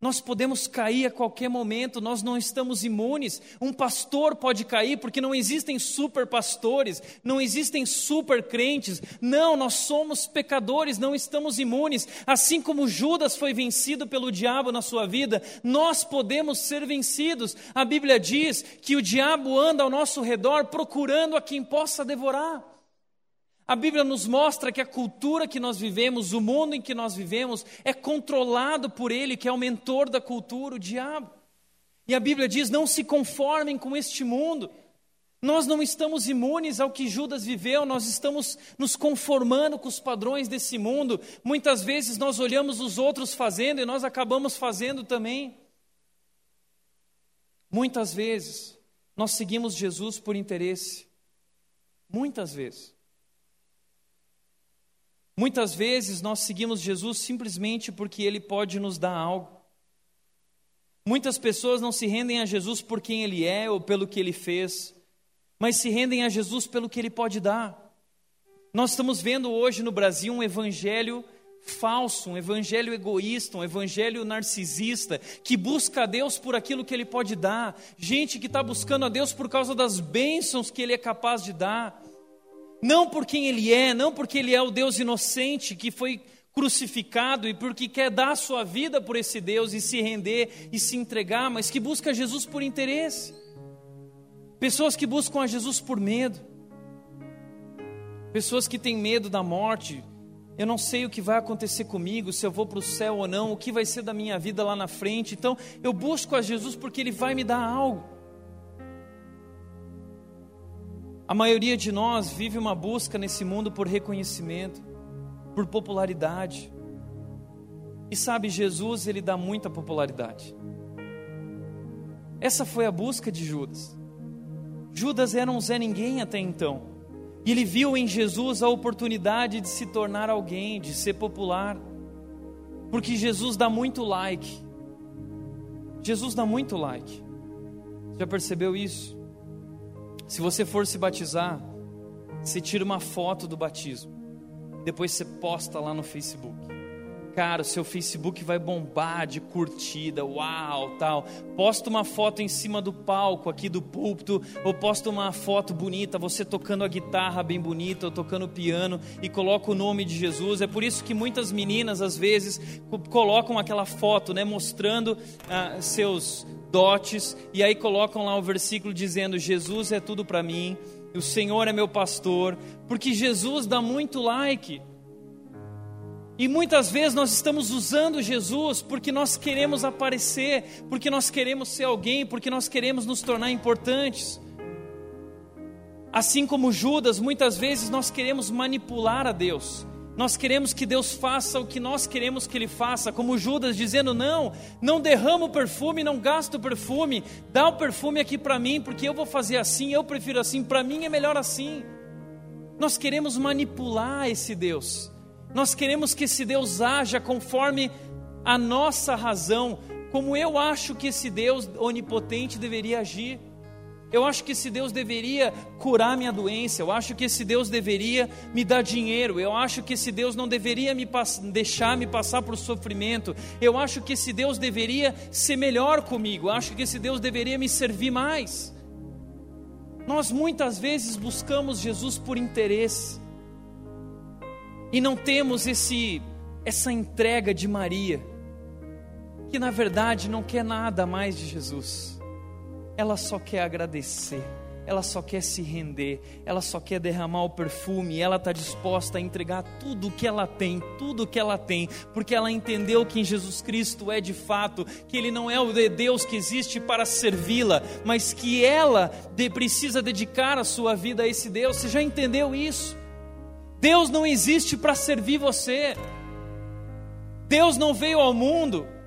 Nós podemos cair a qualquer momento, nós não estamos imunes. Um pastor pode cair porque não existem super pastores, não existem super crentes. Não, nós somos pecadores, não estamos imunes. Assim como Judas foi vencido pelo diabo na sua vida, nós podemos ser vencidos. A Bíblia diz que o diabo anda ao nosso redor procurando a quem possa devorar. A Bíblia nos mostra que a cultura que nós vivemos, o mundo em que nós vivemos, é controlado por ele, que é o mentor da cultura, o diabo. E a Bíblia diz: não se conformem com este mundo. Nós não estamos imunes ao que Judas viveu, nós estamos nos conformando com os padrões desse mundo. Muitas vezes nós olhamos os outros fazendo e nós acabamos fazendo também. Muitas vezes nós seguimos Jesus por interesse. Muitas vezes. Muitas vezes nós seguimos Jesus simplesmente porque ele pode nos dar algo. Muitas pessoas não se rendem a Jesus por quem ele é ou pelo que ele fez, mas se rendem a Jesus pelo que ele pode dar. Nós estamos vendo hoje no Brasil um evangelho falso, um evangelho egoísta, um evangelho narcisista, que busca a Deus por aquilo que Ele pode dar, gente que está buscando a Deus por causa das bênçãos que Ele é capaz de dar, não por quem ele é, não porque ele é o Deus inocente que foi crucificado e porque quer dar a sua vida por esse Deus e se render e se entregar, mas que busca Jesus por interesse. Pessoas que buscam a Jesus por medo. Pessoas que têm medo da morte. Eu não sei o que vai acontecer comigo, se eu vou para o céu ou não, o que vai ser da minha vida lá na frente. Então, eu busco a Jesus porque Ele vai me dar algo. A maioria de nós vive uma busca nesse mundo por reconhecimento, por popularidade. E sabe, Jesus, ele dá muita popularidade. Essa foi a busca de Judas. Judas era um Zé Ninguém até então. E ele viu em Jesus a oportunidade de se tornar alguém, de ser popular. Porque Jesus dá muito like. Jesus dá muito like. Já percebeu isso? Se você for se batizar, você tira uma foto do batismo, depois você posta lá no Facebook. Cara, o seu Facebook vai bombar de curtida, uau, tal. Posta uma foto em cima do palco aqui do púlpito, ou posta uma foto bonita, você tocando a guitarra bem bonita, ou tocando o piano, e coloca o nome de Jesus. É por isso que muitas meninas, às vezes, colocam aquela foto, né, mostrando ah, seus dotes, e aí colocam lá o versículo dizendo: Jesus é tudo para mim, o Senhor é meu pastor, porque Jesus dá muito like. E muitas vezes nós estamos usando Jesus porque nós queremos aparecer, porque nós queremos ser alguém, porque nós queremos nos tornar importantes. Assim como Judas, muitas vezes nós queremos manipular a Deus. Nós queremos que Deus faça o que nós queremos que Ele faça, como Judas dizendo: Não, não derrama o perfume, não gasta o perfume, dá o perfume aqui para mim, porque eu vou fazer assim, eu prefiro assim, para mim é melhor assim. Nós queremos manipular esse Deus, nós queremos que esse Deus haja conforme a nossa razão, como eu acho que esse Deus onipotente deveria agir. Eu acho que esse Deus deveria curar minha doença, eu acho que esse Deus deveria me dar dinheiro, eu acho que esse Deus não deveria me deixar me passar por sofrimento, eu acho que esse Deus deveria ser melhor comigo, eu acho que esse Deus deveria me servir mais. Nós muitas vezes buscamos Jesus por interesse e não temos esse essa entrega de Maria, que na verdade não quer nada mais de Jesus ela só quer agradecer, ela só quer se render, ela só quer derramar o perfume, ela está disposta a entregar tudo o que ela tem, tudo o que ela tem, porque ela entendeu que em Jesus Cristo é de fato, que Ele não é o de Deus que existe para servi-la, mas que ela precisa dedicar a sua vida a esse Deus. Você já entendeu isso? Deus não existe para servir você. Deus não veio ao mundo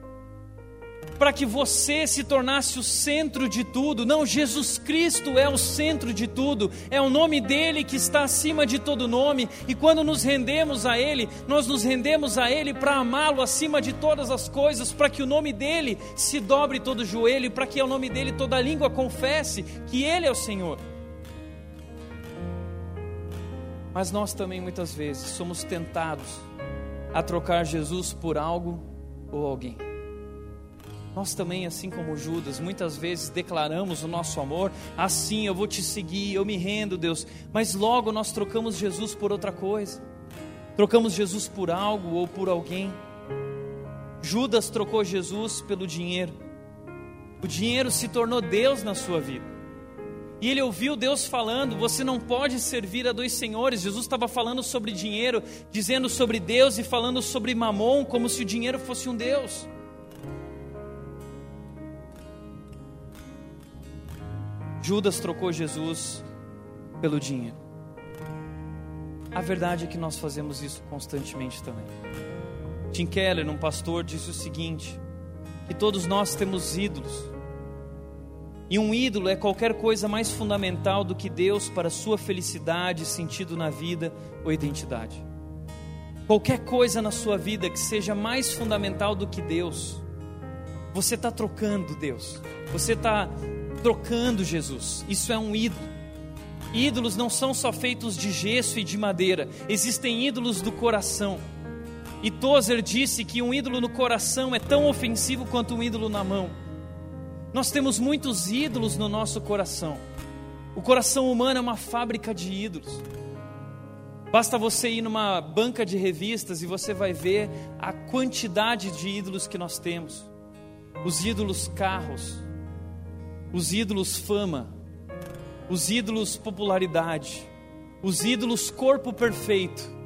para que você se tornasse o centro de tudo. Não, Jesus Cristo é o centro de tudo, é o nome dele que está acima de todo nome, e quando nos rendemos a ele, nós nos rendemos a ele para amá-lo acima de todas as coisas, para que o nome dele se dobre todo o joelho, para que o nome dele toda língua confesse que ele é o Senhor. Mas nós também muitas vezes somos tentados a trocar Jesus por algo ou alguém. Nós também, assim como Judas, muitas vezes declaramos o nosso amor, assim eu vou te seguir, eu me rendo, Deus, mas logo nós trocamos Jesus por outra coisa, trocamos Jesus por algo ou por alguém. Judas trocou Jesus pelo dinheiro, o dinheiro se tornou Deus na sua vida. E ele ouviu Deus falando: Você não pode servir a dois senhores. Jesus estava falando sobre dinheiro, dizendo sobre Deus e falando sobre mamon, como se o dinheiro fosse um Deus. Judas trocou Jesus pelo dinheiro. A verdade é que nós fazemos isso constantemente também. Tim Keller, um pastor, disse o seguinte: que todos nós temos ídolos e um ídolo é qualquer coisa mais fundamental do que Deus para sua felicidade, sentido na vida ou identidade. Qualquer coisa na sua vida que seja mais fundamental do que Deus, você está trocando Deus, você está trocando Jesus. Isso é um ídolo. Ídolos não são só feitos de gesso e de madeira, existem ídolos do coração. E Tozer disse que um ídolo no coração é tão ofensivo quanto um ídolo na mão. Nós temos muitos ídolos no nosso coração. O coração humano é uma fábrica de ídolos. Basta você ir numa banca de revistas e você vai ver a quantidade de ídolos que nós temos. Os ídolos carros, os ídolos fama, os ídolos popularidade, os ídolos corpo perfeito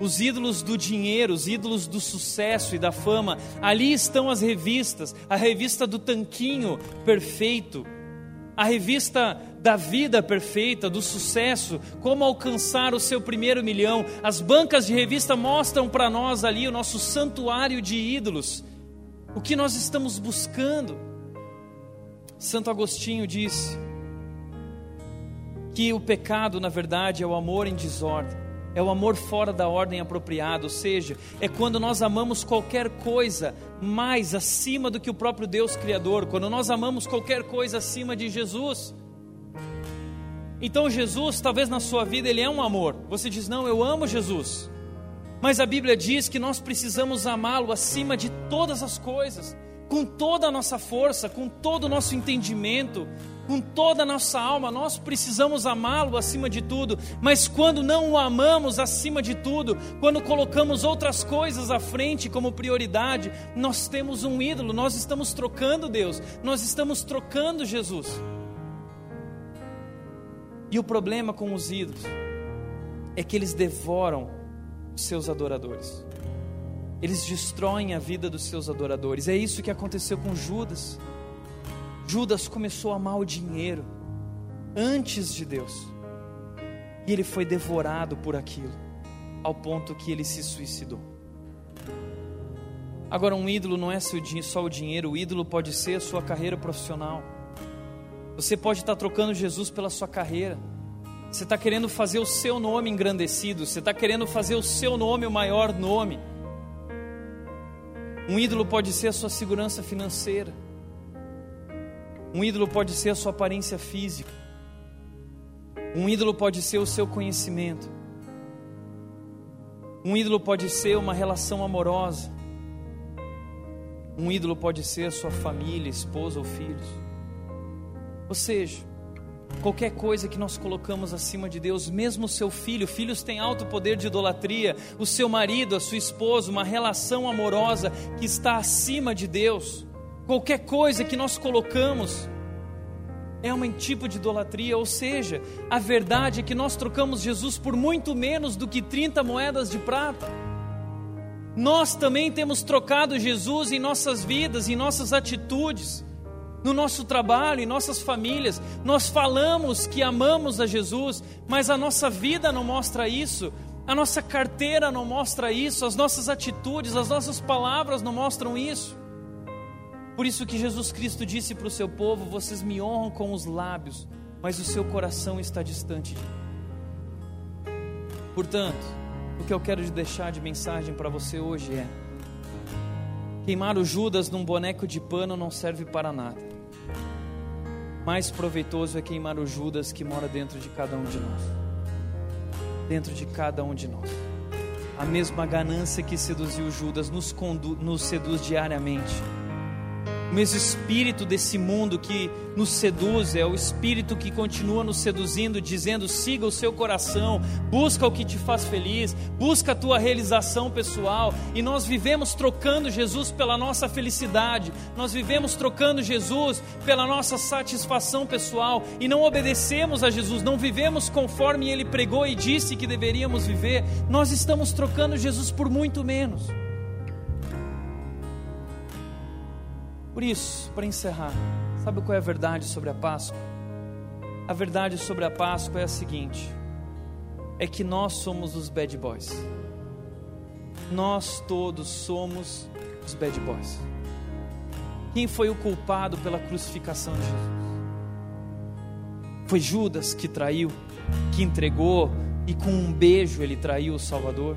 os ídolos do dinheiro, os ídolos do sucesso e da fama. Ali estão as revistas, a revista do tanquinho perfeito, a revista da vida perfeita, do sucesso, como alcançar o seu primeiro milhão. As bancas de revista mostram para nós ali o nosso santuário de ídolos. O que nós estamos buscando? Santo Agostinho disse que o pecado, na verdade, é o amor em desordem é o amor fora da ordem apropriada, ou seja, é quando nós amamos qualquer coisa mais acima do que o próprio Deus Criador, quando nós amamos qualquer coisa acima de Jesus. Então, Jesus, talvez na sua vida, ele é um amor. Você diz, não, eu amo Jesus. Mas a Bíblia diz que nós precisamos amá-lo acima de todas as coisas, com toda a nossa força, com todo o nosso entendimento, com toda a nossa alma, nós precisamos amá-lo acima de tudo, mas quando não o amamos acima de tudo, quando colocamos outras coisas à frente como prioridade, nós temos um ídolo, nós estamos trocando Deus, nós estamos trocando Jesus. E o problema com os ídolos é que eles devoram os seus adoradores. Eles destroem a vida dos seus adoradores. É isso que aconteceu com Judas. Judas começou a amar o dinheiro antes de Deus. E ele foi devorado por aquilo, ao ponto que ele se suicidou. Agora, um ídolo não é só o dinheiro, o ídolo pode ser a sua carreira profissional. Você pode estar trocando Jesus pela sua carreira. Você está querendo fazer o seu nome engrandecido, você está querendo fazer o seu nome o maior nome. Um ídolo pode ser a sua segurança financeira. Um ídolo pode ser a sua aparência física. Um ídolo pode ser o seu conhecimento. Um ídolo pode ser uma relação amorosa. Um ídolo pode ser a sua família, esposa ou filhos. Ou seja, qualquer coisa que nós colocamos acima de Deus, mesmo o seu filho, filhos têm alto poder de idolatria, o seu marido, a sua esposa, uma relação amorosa que está acima de Deus qualquer coisa que nós colocamos é um tipo de idolatria, ou seja, a verdade é que nós trocamos Jesus por muito menos do que 30 moedas de prata. Nós também temos trocado Jesus em nossas vidas, em nossas atitudes, no nosso trabalho, em nossas famílias. Nós falamos que amamos a Jesus, mas a nossa vida não mostra isso, a nossa carteira não mostra isso, as nossas atitudes, as nossas palavras não mostram isso. Por isso que Jesus Cristo disse para o seu povo: Vocês me honram com os lábios, mas o seu coração está distante de mim. Portanto, o que eu quero deixar de mensagem para você hoje é: queimar o Judas num boneco de pano não serve para nada. Mais proveitoso é queimar o Judas que mora dentro de cada um de nós. Dentro de cada um de nós. A mesma ganância que seduziu Judas nos, nos seduz diariamente o mesmo espírito desse mundo que nos seduz, é o espírito que continua nos seduzindo, dizendo: siga o seu coração, busca o que te faz feliz, busca a tua realização pessoal. E nós vivemos trocando Jesus pela nossa felicidade, nós vivemos trocando Jesus pela nossa satisfação pessoal e não obedecemos a Jesus, não vivemos conforme ele pregou e disse que deveríamos viver. Nós estamos trocando Jesus por muito menos. Por isso, para encerrar, sabe qual é a verdade sobre a Páscoa? A verdade sobre a Páscoa é a seguinte: é que nós somos os bad boys. Nós todos somos os bad boys. Quem foi o culpado pela crucificação de Jesus? Foi Judas que traiu, que entregou e com um beijo ele traiu o Salvador.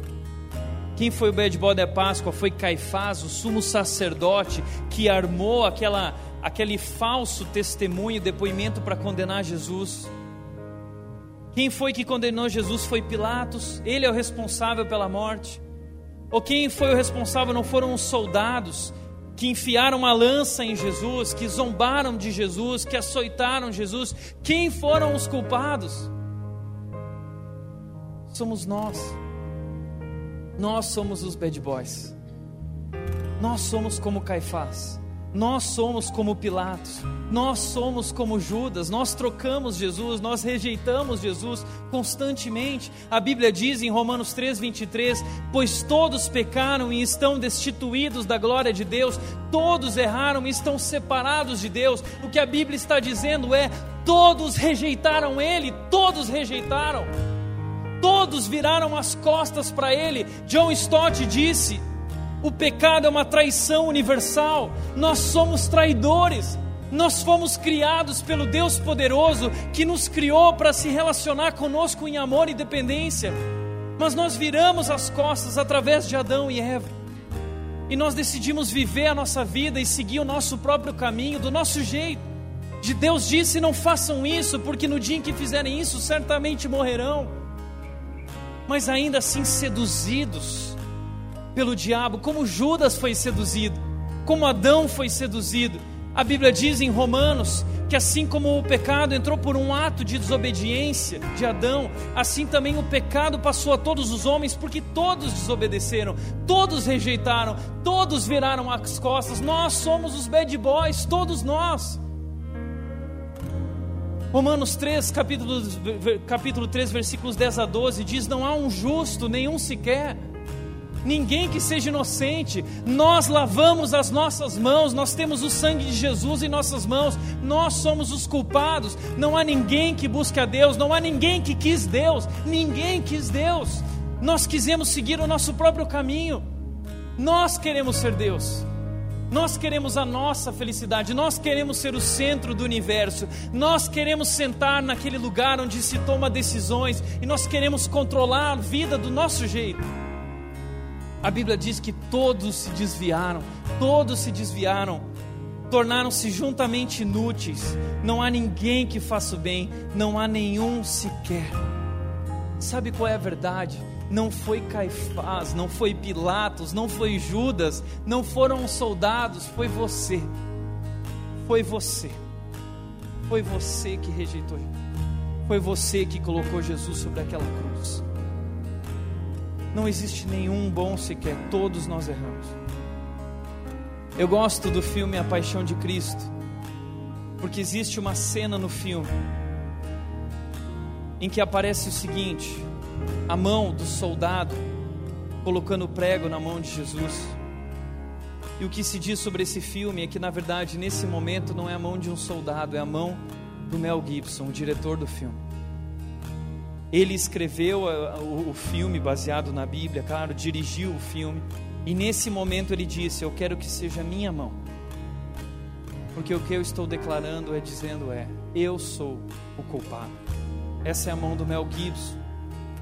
Quem foi o bad boy da Páscoa? Foi Caifás, o sumo sacerdote, que armou aquela, aquele falso testemunho, depoimento para condenar Jesus. Quem foi que condenou Jesus? Foi Pilatos, ele é o responsável pela morte. Ou quem foi o responsável? Não foram os soldados que enfiaram uma lança em Jesus, que zombaram de Jesus, que açoitaram Jesus. Quem foram os culpados? Somos nós. Nós somos os bad boys. Nós somos como Caifás. Nós somos como Pilatos, nós somos como Judas, nós trocamos Jesus, nós rejeitamos Jesus constantemente. A Bíblia diz em Romanos 3:23, pois todos pecaram e estão destituídos da glória de Deus, todos erraram e estão separados de Deus. O que a Bíblia está dizendo é: todos rejeitaram ele, todos rejeitaram todos viraram as costas para ele. John Stott disse: o pecado é uma traição universal, nós somos traidores. Nós fomos criados pelo Deus poderoso que nos criou para se relacionar conosco em amor e dependência, mas nós viramos as costas através de Adão e Eva, e nós decidimos viver a nossa vida e seguir o nosso próprio caminho, do nosso jeito. De Deus disse: não façam isso, porque no dia em que fizerem isso, certamente morrerão mas ainda assim seduzidos pelo diabo, como Judas foi seduzido, como Adão foi seduzido. A Bíblia diz em Romanos que assim como o pecado entrou por um ato de desobediência de Adão, assim também o pecado passou a todos os homens, porque todos desobedeceram, todos rejeitaram, todos viraram as costas. Nós somos os bad boys, todos nós. Romanos 3, capítulo, capítulo 3, versículos 10 a 12 diz: Não há um justo, nenhum sequer, ninguém que seja inocente. Nós lavamos as nossas mãos, nós temos o sangue de Jesus em nossas mãos, nós somos os culpados. Não há ninguém que busque a Deus, não há ninguém que quis Deus, ninguém quis Deus. Nós quisemos seguir o nosso próprio caminho, nós queremos ser Deus. Nós queremos a nossa felicidade, nós queremos ser o centro do universo, nós queremos sentar naquele lugar onde se toma decisões e nós queremos controlar a vida do nosso jeito. A Bíblia diz que todos se desviaram, todos se desviaram, tornaram-se juntamente inúteis, não há ninguém que faça o bem, não há nenhum sequer. Sabe qual é a verdade? Não foi Caifás, não foi Pilatos, não foi Judas, não foram os soldados, foi você. Foi você. Foi você que rejeitou. Foi você que colocou Jesus sobre aquela cruz. Não existe nenhum bom sequer, todos nós erramos. Eu gosto do filme A Paixão de Cristo, porque existe uma cena no filme em que aparece o seguinte: a mão do soldado colocando o prego na mão de Jesus. E o que se diz sobre esse filme é que, na verdade, nesse momento não é a mão de um soldado, é a mão do Mel Gibson, o diretor do filme. Ele escreveu o filme baseado na Bíblia, claro, dirigiu o filme, e nesse momento ele disse: Eu quero que seja minha mão, porque o que eu estou declarando é dizendo: é, eu sou o culpado. Essa é a mão do Mel Gibson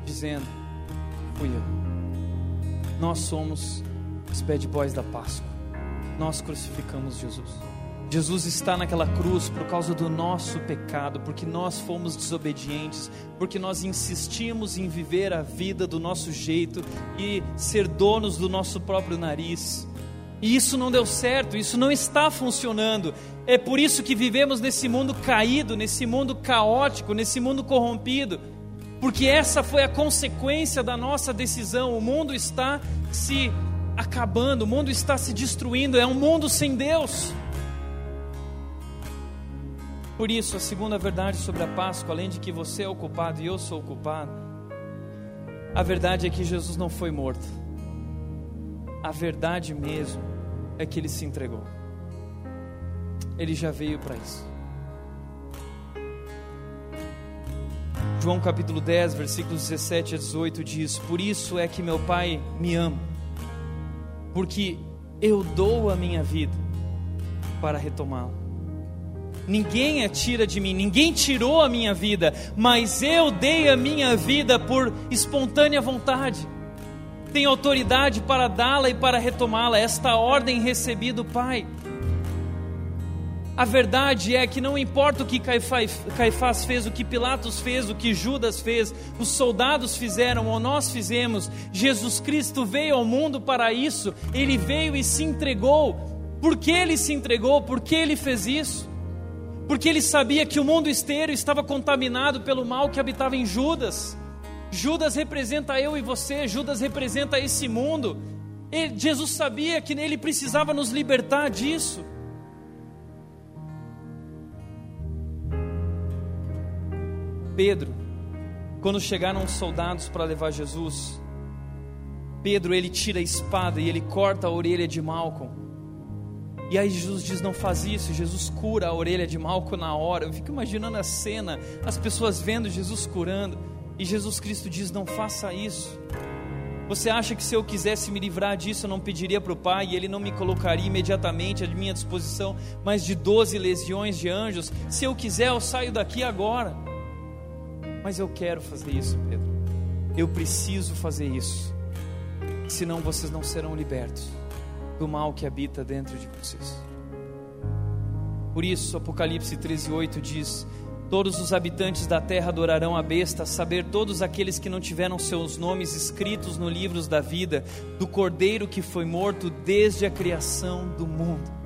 dizendo: Fui eu. Nós somos os bad boys da Páscoa. Nós crucificamos Jesus. Jesus está naquela cruz por causa do nosso pecado, porque nós fomos desobedientes, porque nós insistimos em viver a vida do nosso jeito e ser donos do nosso próprio nariz. E isso não deu certo, isso não está funcionando. É por isso que vivemos nesse mundo caído, nesse mundo caótico, nesse mundo corrompido. Porque essa foi a consequência da nossa decisão. O mundo está se acabando, o mundo está se destruindo, é um mundo sem Deus. Por isso, a segunda verdade sobre a Páscoa, além de que você é o culpado e eu sou o culpado, a verdade é que Jesus não foi morto. A verdade mesmo é que ele se entregou. Ele já veio para isso. João capítulo 10, versículos 17 a 18 diz: Por isso é que meu Pai me ama, porque eu dou a minha vida para retomá-la. Ninguém a tira de mim, ninguém tirou a minha vida, mas eu dei a minha vida por espontânea vontade. Tenho autoridade para dá-la e para retomá-la, esta ordem recebi do Pai. A verdade é que não importa o que Caifás fez, o que Pilatos fez, o que Judas fez, os soldados fizeram ou nós fizemos, Jesus Cristo veio ao mundo para isso, ele veio e se entregou. Por que ele se entregou? Por que ele fez isso? Porque ele sabia que o mundo inteiro estava contaminado pelo mal que habitava em Judas. Judas representa eu e você, Judas representa esse mundo. Jesus sabia que ele precisava nos libertar disso. Pedro, quando chegaram os soldados para levar Jesus, Pedro ele tira a espada e ele corta a orelha de Malcolm. E aí Jesus diz: Não faz isso. Jesus cura a orelha de Malcolm na hora. Eu fico imaginando a cena, as pessoas vendo Jesus curando. E Jesus Cristo diz: Não faça isso. Você acha que se eu quisesse me livrar disso, eu não pediria para o Pai e Ele não me colocaria imediatamente à minha disposição mais de 12 legiões de anjos? Se eu quiser, eu saio daqui agora. Mas eu quero fazer isso, Pedro. Eu preciso fazer isso. Senão vocês não serão libertos do mal que habita dentro de vocês. Por isso, Apocalipse 13:8 diz: Todos os habitantes da terra adorarão a besta, saber todos aqueles que não tiveram seus nomes escritos no livros da vida do Cordeiro que foi morto desde a criação do mundo.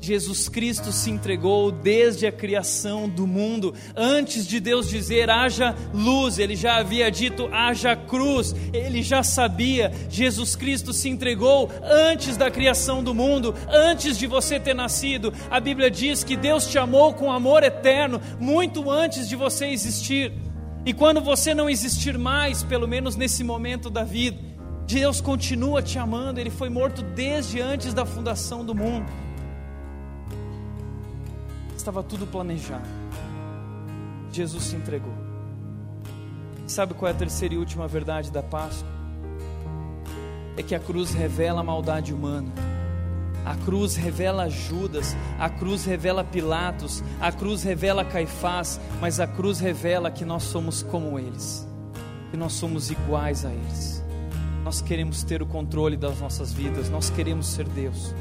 Jesus Cristo se entregou desde a criação do mundo. Antes de Deus dizer haja luz, ele já havia dito haja cruz. Ele já sabia. Jesus Cristo se entregou antes da criação do mundo, antes de você ter nascido. A Bíblia diz que Deus te amou com amor eterno, muito antes de você existir. E quando você não existir mais, pelo menos nesse momento da vida, Deus continua te amando. Ele foi morto desde antes da fundação do mundo estava tudo planejado. Jesus se entregou. Sabe qual é a terceira e última verdade da Páscoa? É que a cruz revela a maldade humana. A cruz revela Judas, a cruz revela Pilatos, a cruz revela Caifás, mas a cruz revela que nós somos como eles, que nós somos iguais a eles. Nós queremos ter o controle das nossas vidas, nós queremos ser Deus,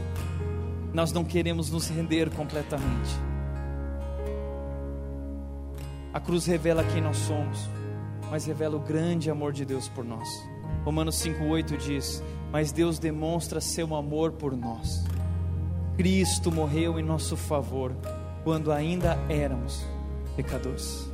nós não queremos nos render completamente. A cruz revela quem nós somos, mas revela o grande amor de Deus por nós. Romanos 5,8 diz: Mas Deus demonstra seu amor por nós. Cristo morreu em nosso favor quando ainda éramos pecadores.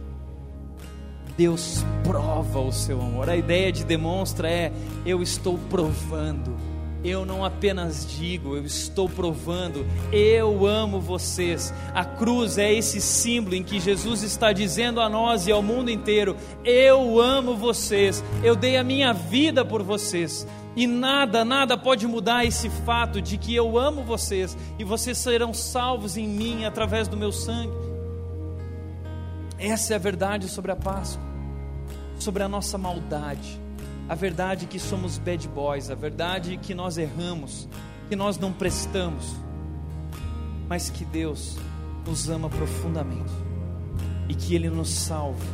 Deus prova o seu amor. A ideia de demonstra é: eu estou provando eu não apenas digo, eu estou provando, eu amo vocês. A cruz é esse símbolo em que Jesus está dizendo a nós e ao mundo inteiro: eu amo vocês, eu dei a minha vida por vocês. E nada, nada pode mudar esse fato de que eu amo vocês e vocês serão salvos em mim através do meu sangue. Essa é a verdade sobre a Páscoa, sobre a nossa maldade a verdade que somos bad boys, a verdade que nós erramos, que nós não prestamos, mas que Deus nos ama profundamente e que Ele nos salva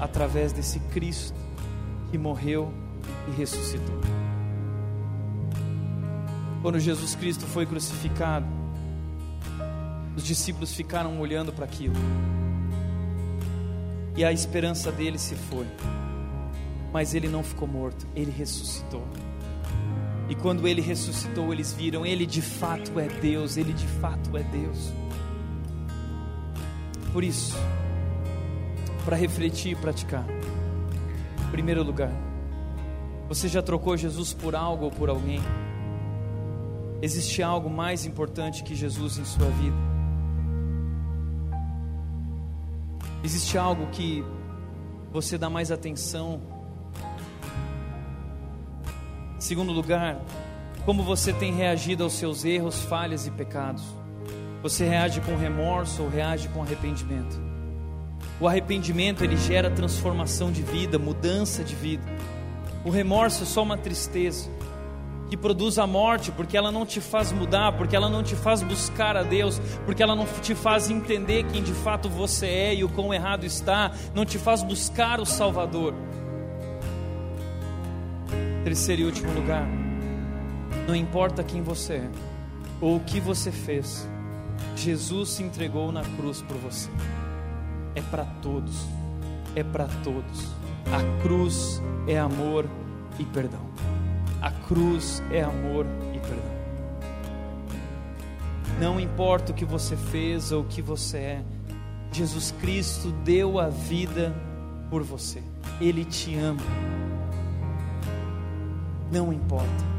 através desse Cristo que morreu e ressuscitou. Quando Jesus Cristo foi crucificado, os discípulos ficaram olhando para aquilo, e a esperança deles se foi mas ele não ficou morto, ele ressuscitou. E quando ele ressuscitou, eles viram: ele de fato é Deus, ele de fato é Deus. Por isso, para refletir e praticar, em primeiro lugar, você já trocou Jesus por algo ou por alguém? Existe algo mais importante que Jesus em sua vida? Existe algo que você dá mais atenção? Segundo lugar, como você tem reagido aos seus erros, falhas e pecados? Você reage com remorso ou reage com arrependimento? O arrependimento ele gera transformação de vida, mudança de vida. O remorso é só uma tristeza que produz a morte, porque ela não te faz mudar, porque ela não te faz buscar a Deus, porque ela não te faz entender quem de fato você é e o quão errado está, não te faz buscar o Salvador. Terceiro e último lugar, não importa quem você é ou o que você fez, Jesus se entregou na cruz por você. É para todos, é para todos. A cruz é amor e perdão. A cruz é amor e perdão. Não importa o que você fez ou o que você é, Jesus Cristo deu a vida por você. Ele te ama. Não importa.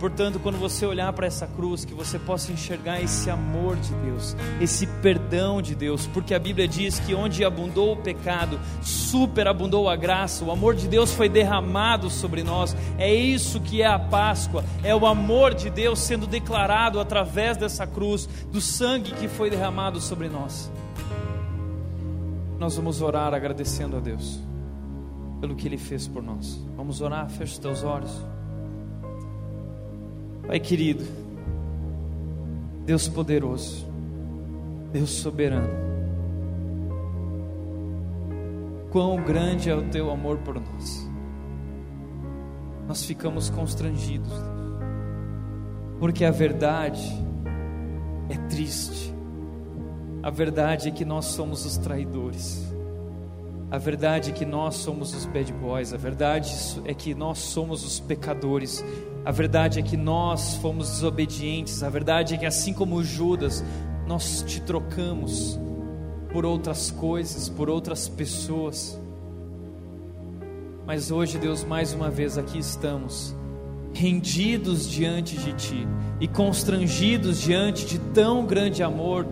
Portanto, quando você olhar para essa cruz, que você possa enxergar esse amor de Deus, esse perdão de Deus, porque a Bíblia diz que onde abundou o pecado, superabundou a graça, o amor de Deus foi derramado sobre nós. É isso que é a Páscoa, é o amor de Deus sendo declarado através dessa cruz, do sangue que foi derramado sobre nós. Nós vamos orar agradecendo a Deus pelo que Ele fez por nós. Vamos orar, fecha os teus olhos. Pai querido, Deus poderoso, Deus soberano, quão grande é o teu amor por nós. Nós ficamos constrangidos, porque a verdade é triste. A verdade é que nós somos os traidores. A verdade é que nós somos os bad boys. A verdade é que nós somos os pecadores. A verdade é que nós fomos desobedientes. A verdade é que, assim como Judas, nós te trocamos por outras coisas, por outras pessoas. Mas hoje, Deus, mais uma vez aqui estamos, rendidos diante de Ti e constrangidos diante de tão grande amor,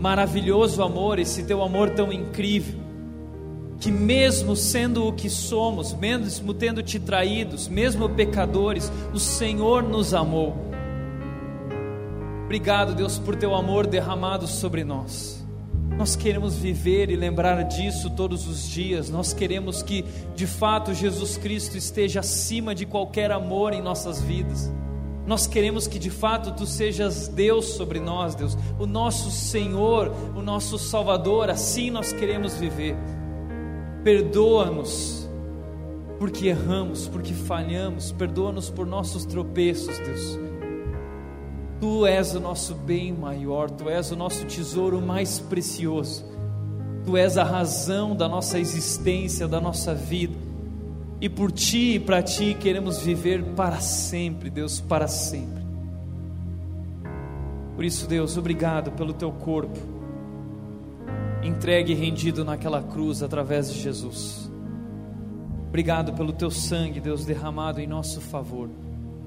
maravilhoso amor, esse Teu amor tão incrível que mesmo sendo o que somos, mesmo tendo te traídos, mesmo pecadores, o Senhor nos amou. Obrigado, Deus, por teu amor derramado sobre nós. Nós queremos viver e lembrar disso todos os dias. Nós queremos que, de fato, Jesus Cristo esteja acima de qualquer amor em nossas vidas. Nós queremos que de fato tu sejas Deus sobre nós, Deus, o nosso Senhor, o nosso Salvador. Assim nós queremos viver. Perdoa-nos porque erramos, porque falhamos, perdoa-nos por nossos tropeços, Deus. Tu és o nosso bem maior, tu és o nosso tesouro mais precioso. Tu és a razão da nossa existência, da nossa vida. E por ti e para ti queremos viver para sempre, Deus, para sempre. Por isso, Deus, obrigado pelo teu corpo entregue e rendido naquela cruz através de Jesus. Obrigado pelo teu sangue, Deus, derramado em nosso favor.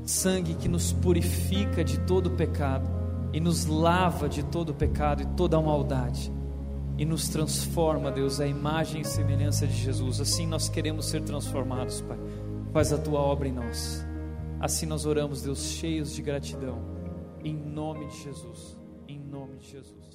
Sangue que nos purifica de todo pecado e nos lava de todo pecado e toda maldade e nos transforma, Deus, à imagem e semelhança de Jesus. Assim nós queremos ser transformados, Pai. Faz a tua obra em nós. Assim nós oramos, Deus, cheios de gratidão. Em nome de Jesus. Em nome de Jesus.